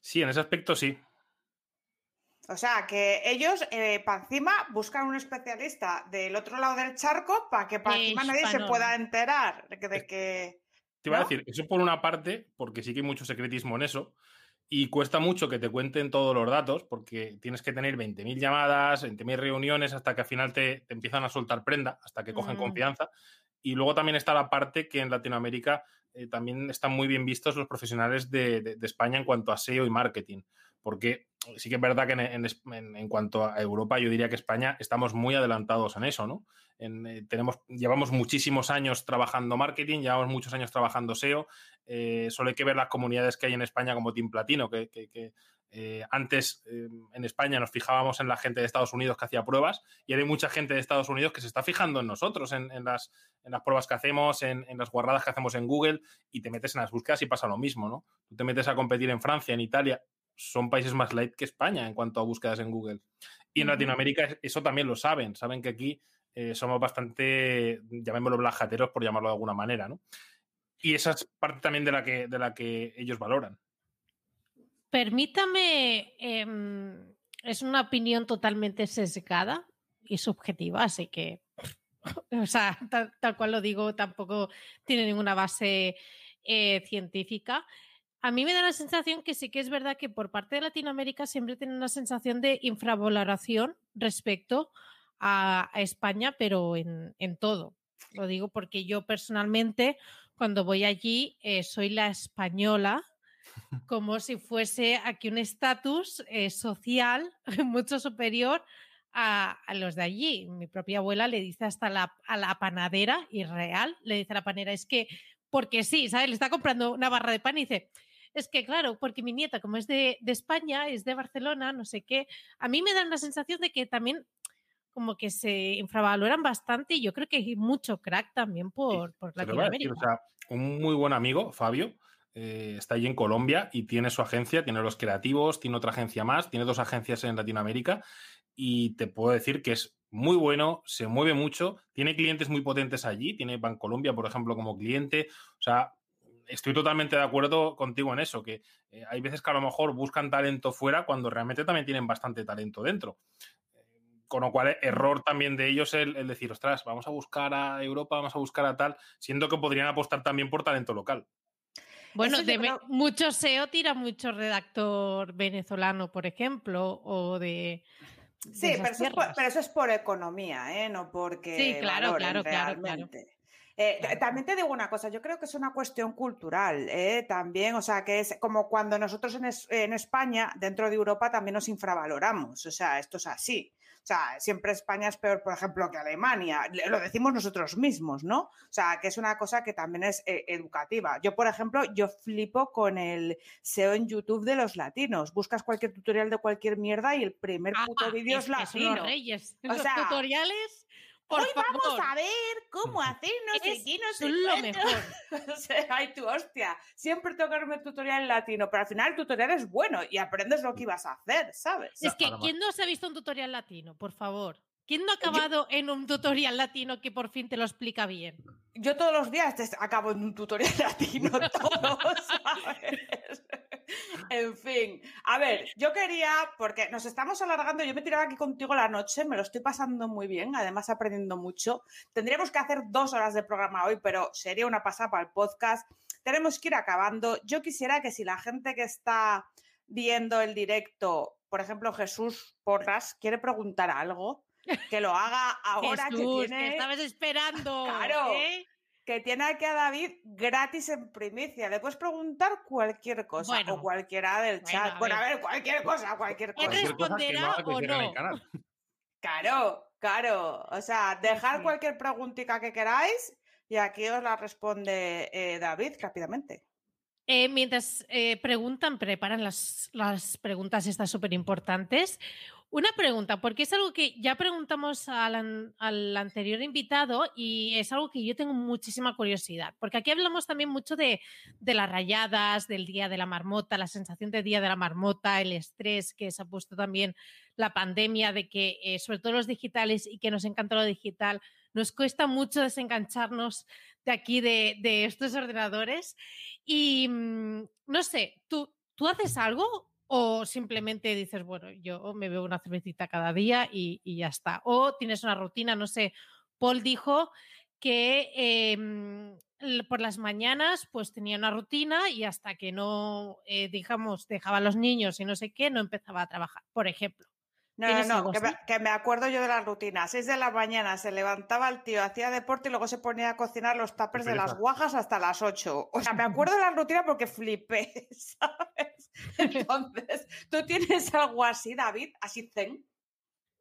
Sí, en ese aspecto sí. O sea, que ellos, eh, para encima, buscan un especialista del otro lado del charco para que para encima nadie se pueda enterar de que... Te iba a decir, eso por una parte, porque sí que hay mucho secretismo en eso, y cuesta mucho que te cuenten todos los datos, porque tienes que tener 20.000 llamadas, 20.000 reuniones, hasta que al final te, te empiezan a soltar prenda, hasta que cogen Mm. confianza. Y luego también está la parte que en Latinoamérica eh, también están muy bien vistos los profesionales de, de- de España en cuanto a SEO y marketing, porque sí que es verdad que en, en- en cuanto a Europa yo diría que España estamos muy adelantados en eso, ¿no? En, eh, tenemos, llevamos muchísimos años trabajando marketing, llevamos muchos años trabajando SEO, eh, solo hay que ver las comunidades que hay en España como Team Platino, que, que- que, eh, antes eh, en España nos fijábamos en la gente de Estados Unidos que hacía pruebas y ahora hay mucha gente de Estados Unidos que se está fijando en nosotros, en, en las, en las pruebas que hacemos, en, en las guarradas que hacemos en Google y te metes en las búsquedas y pasa lo mismo, ¿no? Tú te metes a competir en Francia, en Italia, son países más light que España en cuanto a búsquedas en Google. Y en. Latinoamérica es- eso también lo saben, saben que aquí eh, somos bastante, llamémoslo blajateros por llamarlo de alguna manera, ¿no? Y esa es parte también de la que, de la que ellos valoran. Permítame, em, es una opinión totalmente sesgada y subjetiva, así que, o sea, tal, tal cual lo digo, tampoco tiene ninguna base eh, científica. A mí me da la sensación que sí que es verdad que por parte de Latinoamérica siempre tiene una sensación de infravaloración respecto a, a España, pero en, en todo. Lo digo porque yo personalmente, cuando voy allí, eh, soy la española como si fuese aquí un estatus eh, social mucho superior a, a los de allí. Mi propia abuela le dice hasta la, a la panadera, y real, le dice a la panera, es que, porque sí, ¿sabes? Le está comprando una barra de pan y dice, es que claro, porque mi nieta, como es de, de España, es de Barcelona, no sé qué, a mí me da la sensación de que también como que se infravaloran bastante y yo creo que hay mucho crack también por, por voy a Latinoamérica. decir, o sea, un muy buen amigo, Fabio, eh, está allí en Colombia y tiene su agencia, tiene los creativos, tiene otra agencia más, tiene dos agencias en Latinoamérica y te puedo decir que es muy bueno, se mueve mucho, tiene clientes muy potentes allí, tiene Bancolombia, por ejemplo, como cliente, o sea, estoy totalmente de acuerdo contigo en eso, que eh, hay veces que a lo mejor buscan talento fuera cuando realmente también tienen bastante talento dentro. Eh, Con lo cual, error también de ellos el, el decir, ostras, vamos a buscar a Europa, vamos a buscar a tal, siendo que podrían apostar también por talento local. Bueno, de creo- mucho SEO tira mucho redactor venezolano, por ejemplo, o de. de Sí, pero eso, es por, tierras. pero eso es por economía, ¿eh? No porque Sí, claro, valoren claro, claro, claro. realmente. Eh, Claro. También te digo una cosa, yo creo que es una cuestión cultural, ¿eh? También, o sea, que es como cuando nosotros en, es- en España, dentro de Europa, también nos infravaloramos, o sea, esto es así. O sea, siempre España es peor, por ejemplo, que Alemania. Le- Lo decimos nosotros mismos, ¿no? O sea, que es una cosa que también es eh, educativa. Yo, por ejemplo, yo flipo con el SEO en YouTube de los latinos. Buscas cualquier tutorial de cualquier mierda y el primer puto Ah, vídeo es, son latino. los reyes. O Los tutoriales Por Hoy vamos a ver cómo hacer no sé Es qué, no sé lo cuánto". mejor. O sea, Ay, tu hostia. Siempre tengo que verme tutorial en latino, pero al final el tutorial es bueno y aprendes lo que ibas a hacer, ¿sabes? Es que. ¿quién no se ha visto un tutorial latino? Por favor. ¿Quién no ha acabado en un tutorial latino que por fin te lo explica bien? Yo todos los días acabo en un tutorial latino, todos, ¿sabes? En fin, a ver, yo quería, porque nos estamos alargando, yo me tiraba aquí contigo la noche, me lo estoy pasando muy bien, además aprendiendo mucho. Tendríamos que hacer dos horas de programa hoy, pero sería una pasada para el podcast. Tenemos que ir acabando. Yo quisiera que si la gente que está viendo el directo, por ejemplo, Jesús Porras, quiere preguntar algo, que lo haga ahora Jesús, que tiene estabas esperando. Claro. ¿eh? que tiene aquí a David gratis en primicia. Le puedes preguntar cualquier cosa Bueno. o cualquiera del Bueno, chat. a bueno, a ver. cualquier cosa, cualquier ¿Qué cosa. Que responderá que o no? Claro, claro. O sea, dejar sí. cualquier preguntita que queráis y aquí os la responde eh, David rápidamente. Eh, mientras eh, preguntan, preparan las, las preguntas estas súper importantes. Una pregunta, porque es algo que ya preguntamos al, an- al anterior invitado y es algo que yo tengo muchísima curiosidad, porque aquí hablamos también mucho de, de las rayadas, del día de la marmota, la sensación de día de la marmota, el estrés que se ha puesto también la pandemia, de que eh, sobre todo los digitales y que nos encanta lo digital, nos cuesta mucho desengancharnos de aquí, de, de estos ordenadores. Y mm, no sé, ¿tú, ¿tú haces algo o simplemente dices, bueno, yo me bebo una cervecita cada día y, ya está? O tienes una rutina, no sé. Paul dijo que em, por las mañanas pues tenía una rutina y hasta que no, eh, digamos, dejaba a los niños y no sé qué, no empezaba a trabajar, por ejemplo. No, no, ¿Tienes no, que me, así? que me acuerdo yo de la rutina. A 6 de la mañana se levantaba el tío, hacía deporte y luego se ponía a cocinar los tapers de las guajas hasta las 8. O sea, me acuerdo de la rutina porque flipé, ¿sabes? Entonces, ¿tú tienes algo así, David? ¿Así zen?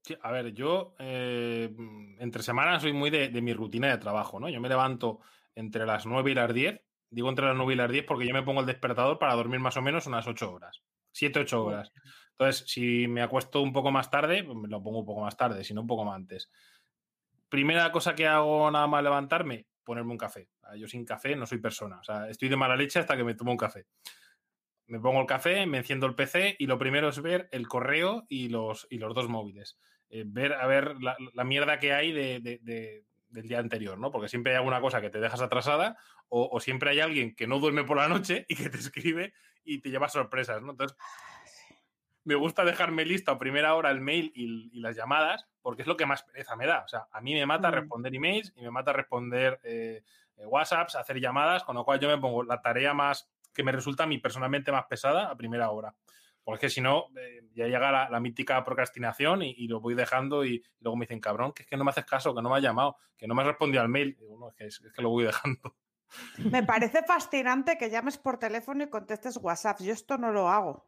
Sí, a ver, yo eh, entre semanas soy muy de, de mi rutina de trabajo, ¿no? Yo me levanto entre las 9 y las 10. Digo entre las 9 y las 10 porque yo me pongo el despertador para dormir más o menos unas 8 horas. 7, 8 Muy horas. Entonces, si me acuesto un poco más tarde, pues me lo pongo un poco más tarde, si no un poco más antes. Primera cosa que hago nada más levantarme, ponerme un café. Yo sin café no soy persona. O sea, estoy de mala leche hasta que me tomo un café. Me pongo el café, me enciendo el PC y lo primero es ver el correo y los, y los dos móviles. Eh, ver a ver la, la mierda que hay de, de- de- del día anterior, ¿no? Porque siempre hay alguna cosa que te dejas atrasada o, o siempre hay alguien que no duerme por la noche y que te escribe y te lleva sorpresas, ¿no? Entonces, me gusta dejarme listo a primera hora el mail y, y las llamadas porque es lo que más pereza me da. O sea, a mí me mata Mm. responder emails y me mata responder eh, eh, WhatsApps, hacer llamadas, con lo cual yo me pongo la tarea más que me resulta a mí personalmente más pesada a primera hora. Porque si no, eh, ya llega la, la mítica procrastinación y, y lo voy dejando y, luego me dicen, cabrón, que es que no me haces caso, que no me has llamado, que no me has respondido al mail. Digo, no, es que, es- es que lo voy dejando. Me parece fascinante que llames por teléfono y contestes WhatsApp. Yo esto no lo hago.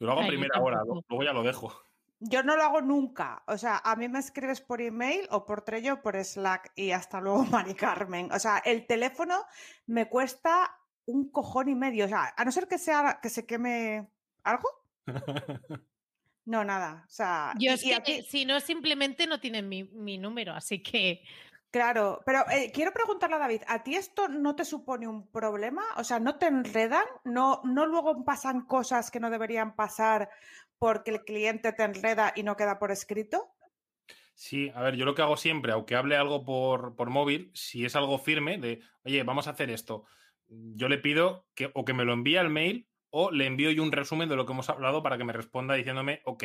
Yo lo hago a Ay, primera hora, luego ya lo dejo. Yo no lo hago nunca. O sea, a mí me escribes por email o por Trello o por Slack y hasta luego, Mari Carmen. O sea, el teléfono me cuesta un cojón y medio. O sea, a no ser que sea que se queme algo. No, nada. O sea, Yo y- es y que si no, simplemente no tienen mi, mi número, así que Claro, pero eh, quiero preguntarle a David, ¿a ti esto no te supone un problema? O sea, ¿no te enredan? ¿No, no luego pasan cosas que no deberían pasar porque el cliente te enreda y no queda por escrito? Sí, a ver, yo lo que hago siempre, aunque hable algo por, por móvil, si es algo firme, de, oye, vamos a hacer esto, yo le pido que o que me lo envíe al mail o le envío yo un resumen de lo que hemos hablado para que me responda diciéndome, ok.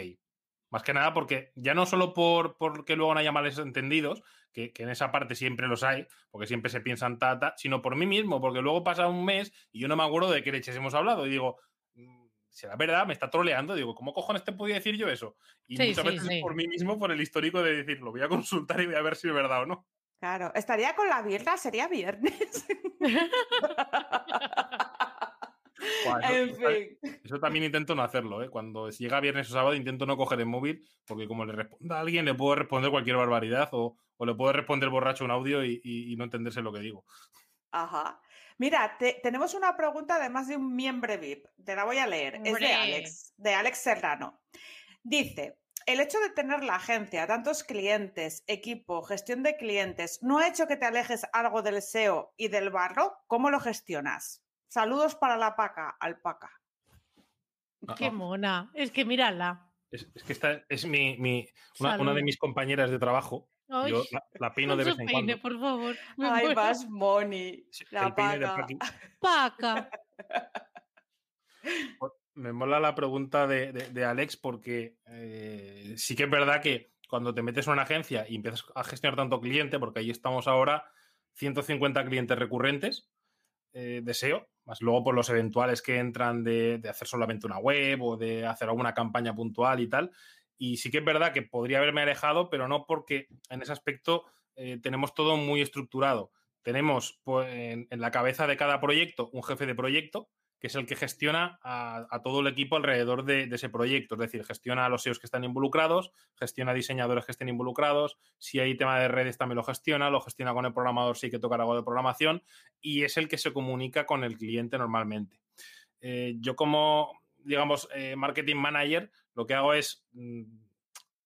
Más que nada porque ya no solo por porque luego no haya males entendidos, que, que en esa parte siempre los hay, porque siempre se piensan tata, sino por mí mismo, porque luego pasa un mes y yo no me acuerdo de qué leches hemos hablado y digo, "Mm, será verdad, me está troleando, digo, ¿cómo cojones te podía decir yo eso? Y Sí, muchas sí, veces sí. por mí mismo, por el histórico de decir, lo voy a consultar y voy a ver si es verdad o no. Claro, estaría con la birra, sería viernes. Buah, eso, en eso- fin. eso también intento no hacerlo, ¿eh? Cuando llega viernes o sábado intento no coger el móvil, porque como le responda a alguien, le puedo responder cualquier barbaridad o, o le puedo responder borracho un audio y, y- y no entenderse lo que digo. Ajá. Mira, te- tenemos una pregunta además de un miembro VIP. Te la voy a leer. Es de. Alex, de Alex Serrano. Dice, el hecho de tener la agencia, tantos clientes, equipo, gestión de clientes, ¿no ha hecho que te alejes algo del SEO y del barro? ¿Cómo lo gestionas? Saludos para la paca, alpaca. Ah, Qué ah. mona. Es que mírala. Es, es que esta es mi, mi- una, de mis compañeras de trabajo. Ay, Yo la, la peino con de vez en peine, cuando. por favor. me Ay, muero. vas, Moni. Sí, La el peine de paca. Paca. Me mola la pregunta de, de- de Alex porque eh, sí que es verdad que cuando te metes en una agencia y empiezas a gestionar tanto cliente, porque ahí estamos ahora 150 clientes recurrentes eh, de SEO, más luego por los eventuales que entran de, de hacer solamente una web o de hacer alguna campaña puntual y tal. Y sí que es verdad que podría haberme alejado, pero no porque en ese aspecto eh, tenemos todo muy estructurado. Tenemos pues, en, la cabeza de cada proyecto un jefe de proyecto, que es el que gestiona a, todo el equipo alrededor de, de ese proyecto. Es decir, gestiona a los SEOs que están involucrados, gestiona a diseñadores que estén involucrados. Si hay tema de redes, también lo gestiona. Lo gestiona con el programador si hay que tocar algo de programación. Y es el que se comunica con el cliente normalmente. Eh, yo, como, digamos, eh, marketing manager, lo que hago es. mm,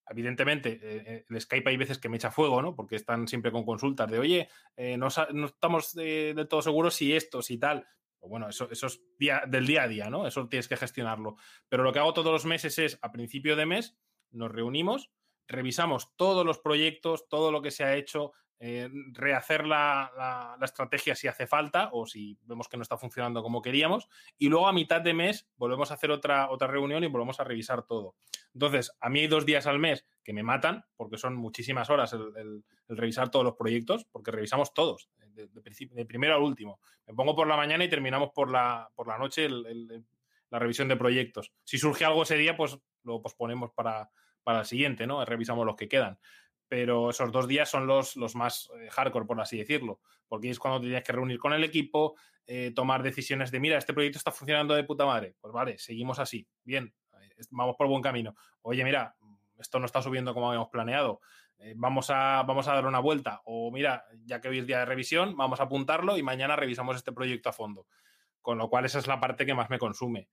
Evidentemente, eh, el Skype hay veces que me echa fuego, ¿no? Porque están siempre con consultas de, oye, eh, no, estamos eh, del todo seguros si esto, si tal. Pues bueno, eso, eso es día, del día a día, ¿no? Eso tienes que gestionarlo. Pero lo que hago todos los meses es, a principio de mes, nos reunimos, revisamos todos los proyectos, todo lo que se ha hecho, eh, rehacer la, la- estrategia si hace falta o si vemos que no está funcionando como queríamos. Y luego a mitad de mes volvemos a hacer otra, otra reunión y volvemos a revisar todo. Entonces, a mí hay dos días al mes que me matan, porque son muchísimas horas el, revisar todos los proyectos, porque revisamos todos, de, de primero al último. Me pongo por la mañana y terminamos por la, por la noche la revisión de proyectos. Si surge algo ese día, pues lo posponemos para, para el siguiente, ¿no? Revisamos los que quedan. Pero esos dos días son los, los más eh, hardcore, por así decirlo, porque es cuando te tienes que reunir con el equipo, eh, tomar decisiones de, mira, este proyecto está funcionando de puta madre. Pues vale, seguimos así. Bien, eh, vamos por buen camino. Oye, mira, esto no está subiendo como habíamos planeado. vamos, a, vamos a dar una vuelta. O mira, ya que hoy es día de revisión, vamos a apuntarlo y mañana revisamos este proyecto a fondo. Con lo cual, esa es la parte que más me consume.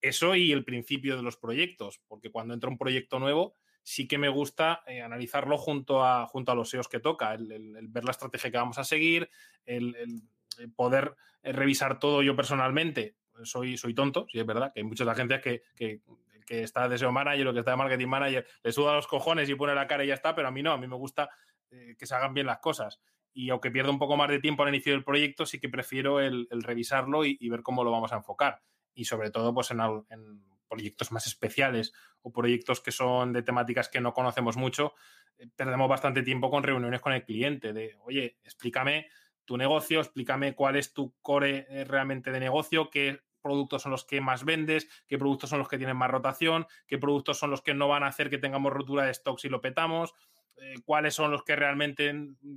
Eso y el principio de los proyectos, porque cuando entra un proyecto nuevo, sí que me gusta eh, analizarlo junto a, junto a los SEOs que toca, el, ver la estrategia que vamos a seguir, el, el poder eh, revisar todo yo personalmente. Soy, soy tonto, sí es verdad, que hay muchas agencias que, que, que está de SEO manager o que está de marketing manager, le suda los cojones y pone la cara y ya está, pero a mí no, a mí me gusta eh, que se hagan bien las cosas. Y aunque pierda un poco más de tiempo al inicio del proyecto, sí que prefiero el, revisarlo y, y ver cómo lo vamos a enfocar. Y sobre todo, pues en proyectos más especiales o proyectos que son de temáticas que no conocemos mucho, eh, perdemos bastante tiempo con reuniones con el cliente de, oye, explícame tu negocio, explícame cuál es tu core eh, realmente de negocio, qué productos son los que más vendes, qué productos son los que tienen más rotación, qué productos son los que no van a hacer que tengamos rotura de stock si lo petamos, eh, cuáles son los que realmente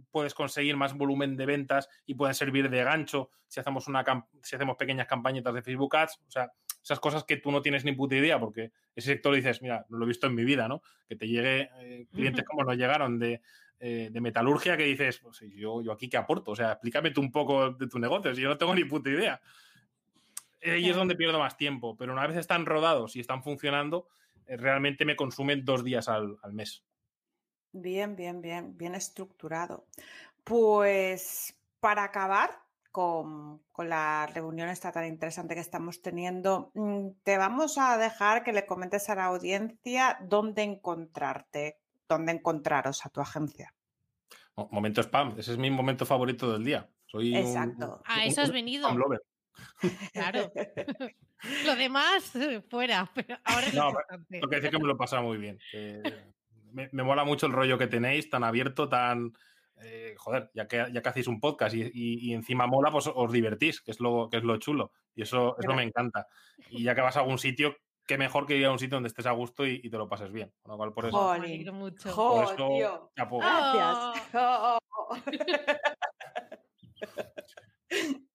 puedes conseguir más volumen de ventas y pueden servir de gancho si hacemos, una si hacemos pequeñas campañitas de Facebook Ads. O sea, esas cosas que tú no tienes ni puta idea porque ese sector dices, mira, no lo he visto en mi vida, ¿no? Que te llegue eh, clientes como nos llegaron de, eh, de metalurgia que dices, pues, yo, yo aquí qué aporto, o sea, explícame tú un poco de tu negocio, si yo no tengo ni puta idea. Ahí es donde pierdo más tiempo, pero una vez están rodados y están funcionando, eh, realmente me consumen dos días al, al mes. Bien, bien, bien, bien estructurado. Pues para acabar con, con la reunión esta tan interesante que estamos teniendo, mm, te vamos a dejar que le comentes a la audiencia dónde encontrarte, dónde encontraros a tu agencia. Mo- Momento spam, ese es mi momento favorito del día. Soy un- Exacto. A un- eso has un venido. Claro. Lo demás, eh, fuera. Pero ahora es lo No, importante. Tengo que decir que me lo he pasado muy bien. que me, me mola mucho el rollo que tenéis, tan abierto, tan. Eh, joder, ya que, ya que hacéis un podcast y, y- y encima mola, pues os divertís, que es lo, que es lo chulo. Y eso, eso me encanta. Y ya que vas a algún sitio, qué mejor que ir a un sitio donde estés a gusto y, y te lo pases bien. Con lo cual, por eso. Jolín. mucho. Por tío. Gracias. Oh.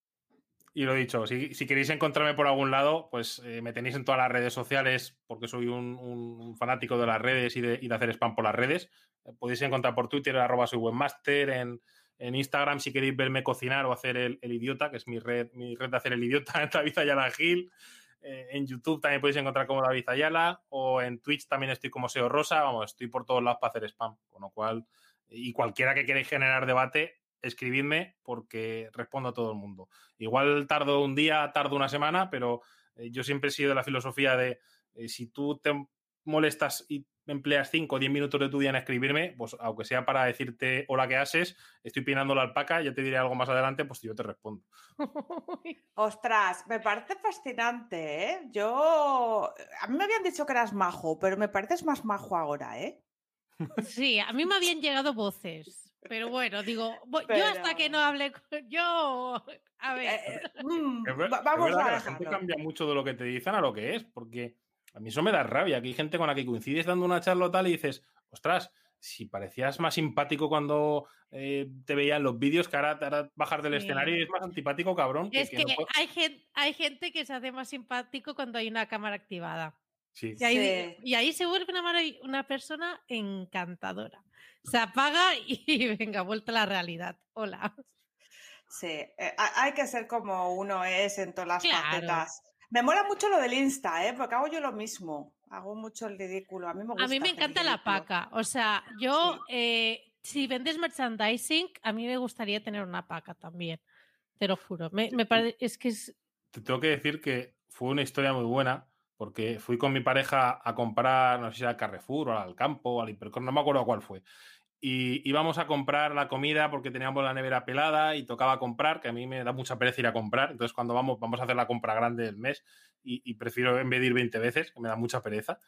Y lo dicho, si, queréis encontrarme por algún lado, pues eh, me tenéis en todas las redes sociales, porque soy un, fanático de las redes y de, hacer spam por las redes. Eh, podéis encontrar por Twitter, arroba soy webmaster, en, Instagram, si queréis verme cocinar o hacer el, idiota, que es mi red, mi red de hacer el idiota, en Tabitha Yala Gil. eh, en YouTube también podéis encontrar como David Ayala o en Twitch también estoy como SEO Rosa, vamos, estoy por todos lados para hacer spam, con lo cual, y cualquiera que queráis generar debate, escribidme porque respondo a todo el mundo. Igual tardo un día, tardo una semana, pero eh, yo siempre he sido de la filosofía de eh, si tú te molestas y empleas 5 o 10 minutos de tu día en escribirme, pues aunque sea para decirte hola, ¿qué haces? Estoy pinando la alpaca, ya te diré algo más adelante, pues yo te respondo. Ostras, me parece fascinante, ¿eh? Yo... A mí me habían dicho que eras majo, pero me pareces más majo ahora, ¿eh? Sí, a mí me habían llegado voces, pero bueno, digo, yo hasta que no hablé con... Yo... A ver... Eh, mm, vamos a La gente cambia mucho de lo que te dicen a lo que es, porque a mí eso me da rabia, que hay gente con la que coincides dando una charla o tal y dices, ostras, si parecías más simpático cuando eh, te veían los vídeos, que ahora, bajar del escenario y es más antipático, cabrón. es que, hay, gente, hay gente que se hace más simpático cuando hay una cámara activada. Sí. Y, ahí, y ahí, se vuelve una, una persona encantadora. Se apaga y venga, vuelta a la realidad. Hola. Sí, eh, hay que ser como uno es en todas las facetas. Me mola mucho lo del Insta, ¿eh? porque hago yo lo mismo. Hago mucho el ridículo. A mí me gusta. A mí me encanta la paca. O sea, yo, eh, si vendes merchandising, a mí me gustaría tener una paca también. Te lo juro. Me, parece, es que es... Te tengo que decir que fue una historia muy buena porque fui con mi pareja a comprar, no sé si era Carrefour o al campo o al Hipercor, no me acuerdo cuál fue y íbamos a comprar la comida porque teníamos la nevera pelada y tocaba comprar, que a mí me da mucha pereza ir a comprar. Entonces, cuando vamos, vamos a hacer la compra grande del mes y, prefiero en vez de ir 20 veces, que me da mucha pereza.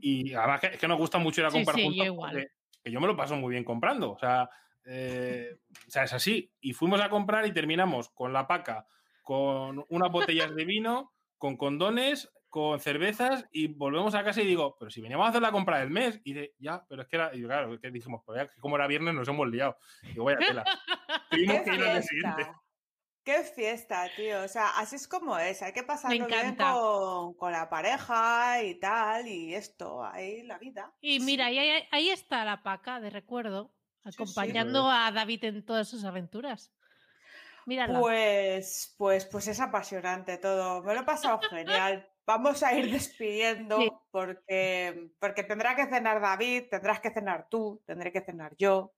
Y además que, es que nos gusta mucho ir a comprar juntos. Yo igual. Que yo me lo paso muy bien comprando. O sea, eh, o sea, es así. Y fuimos a comprar y terminamos con la paca, con unas botellas de vino, con condones, con cervezas y volvemos a casa y digo, pero si veníamos a hacer la compra del mes, y dice, ya, pero es que era, y claro, que dijimos, pues ya, como era viernes nos hemos liado. Y digo, vaya tela. Tuvimos que ir al siguiente. Qué fiesta, tío. O sea, así es como es. Hay que pasarlo bien con, con, la pareja y tal, y esto, ahí la vida. Y mira, ahí, ahí está la paca de recuerdo, acompañando a David en todas sus aventuras. Mírala. Pues, pues, pues es apasionante todo. Me lo he pasado genial vamos a ir despidiendo porque, porque tendrá que cenar David, tendrás que cenar tú, tendré que cenar yo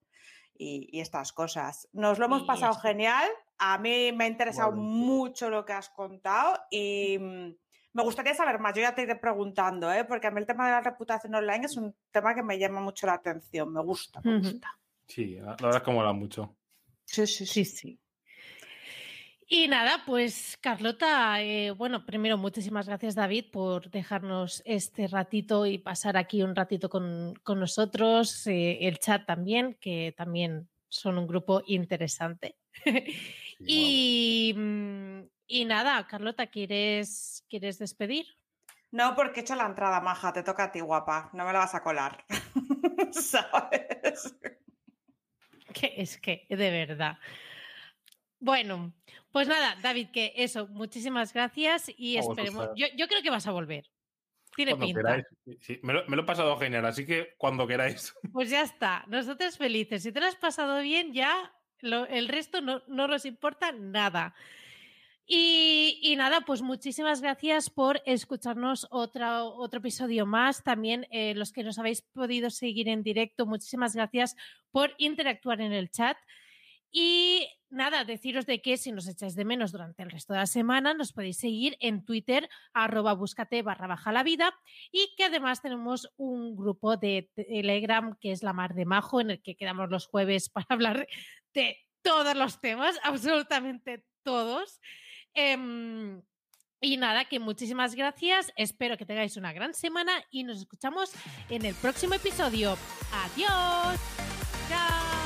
y, estas cosas. Nos lo hemos pasado genial. A mí me ha interesado mucho lo que has contado y mm, me gustaría saber más. Yo ya te iré preguntando, ¿eh? porque a mí el tema de la reputación online es un tema que me llama mucho la atención. Me gusta, me gusta. Sí, la verdad es que mola mucho. Sí, sí, sí. sí. Y nada, pues Carlota, eh, bueno, primero muchísimas gracias David por dejarnos este ratito y pasar aquí un ratito con, nosotros, eh, el chat también, que también son un grupo interesante. y, mm, y, nada, Carlota, ¿quieres, ¿quieres despedir? No, porque he hecho la entrada, maja, te toca a ti, guapa, no me la vas a colar. ¿Sabes? Que es que, de verdad. Bueno, pues nada, David, que eso, muchísimas gracias y esperemos. Yo, creo que vas a volver. Tiene pinta. me, lo, he pasado genial, así que cuando queráis. Pues ya está, nosotros felices. Si te lo has pasado bien, ya el resto no, nos importa nada. Y, nada, pues muchísimas gracias por escucharnos otro, otro episodio más. También eh, los que nos habéis podido seguir en directo, muchísimas gracias por interactuar en el chat. Y nada, deciros de que si nos echáis de menos durante el resto de la semana, nos podéis seguir en Twitter, arroba búscate barra baja la vida, y que además tenemos un grupo de Telegram que es la Mar de Majo, en el que quedamos los jueves para hablar de todos los temas, absolutamente todos. Em, y nada, que muchísimas gracias. Espero que tengáis una gran semana y nos escuchamos en el próximo episodio. Adiós. Chao.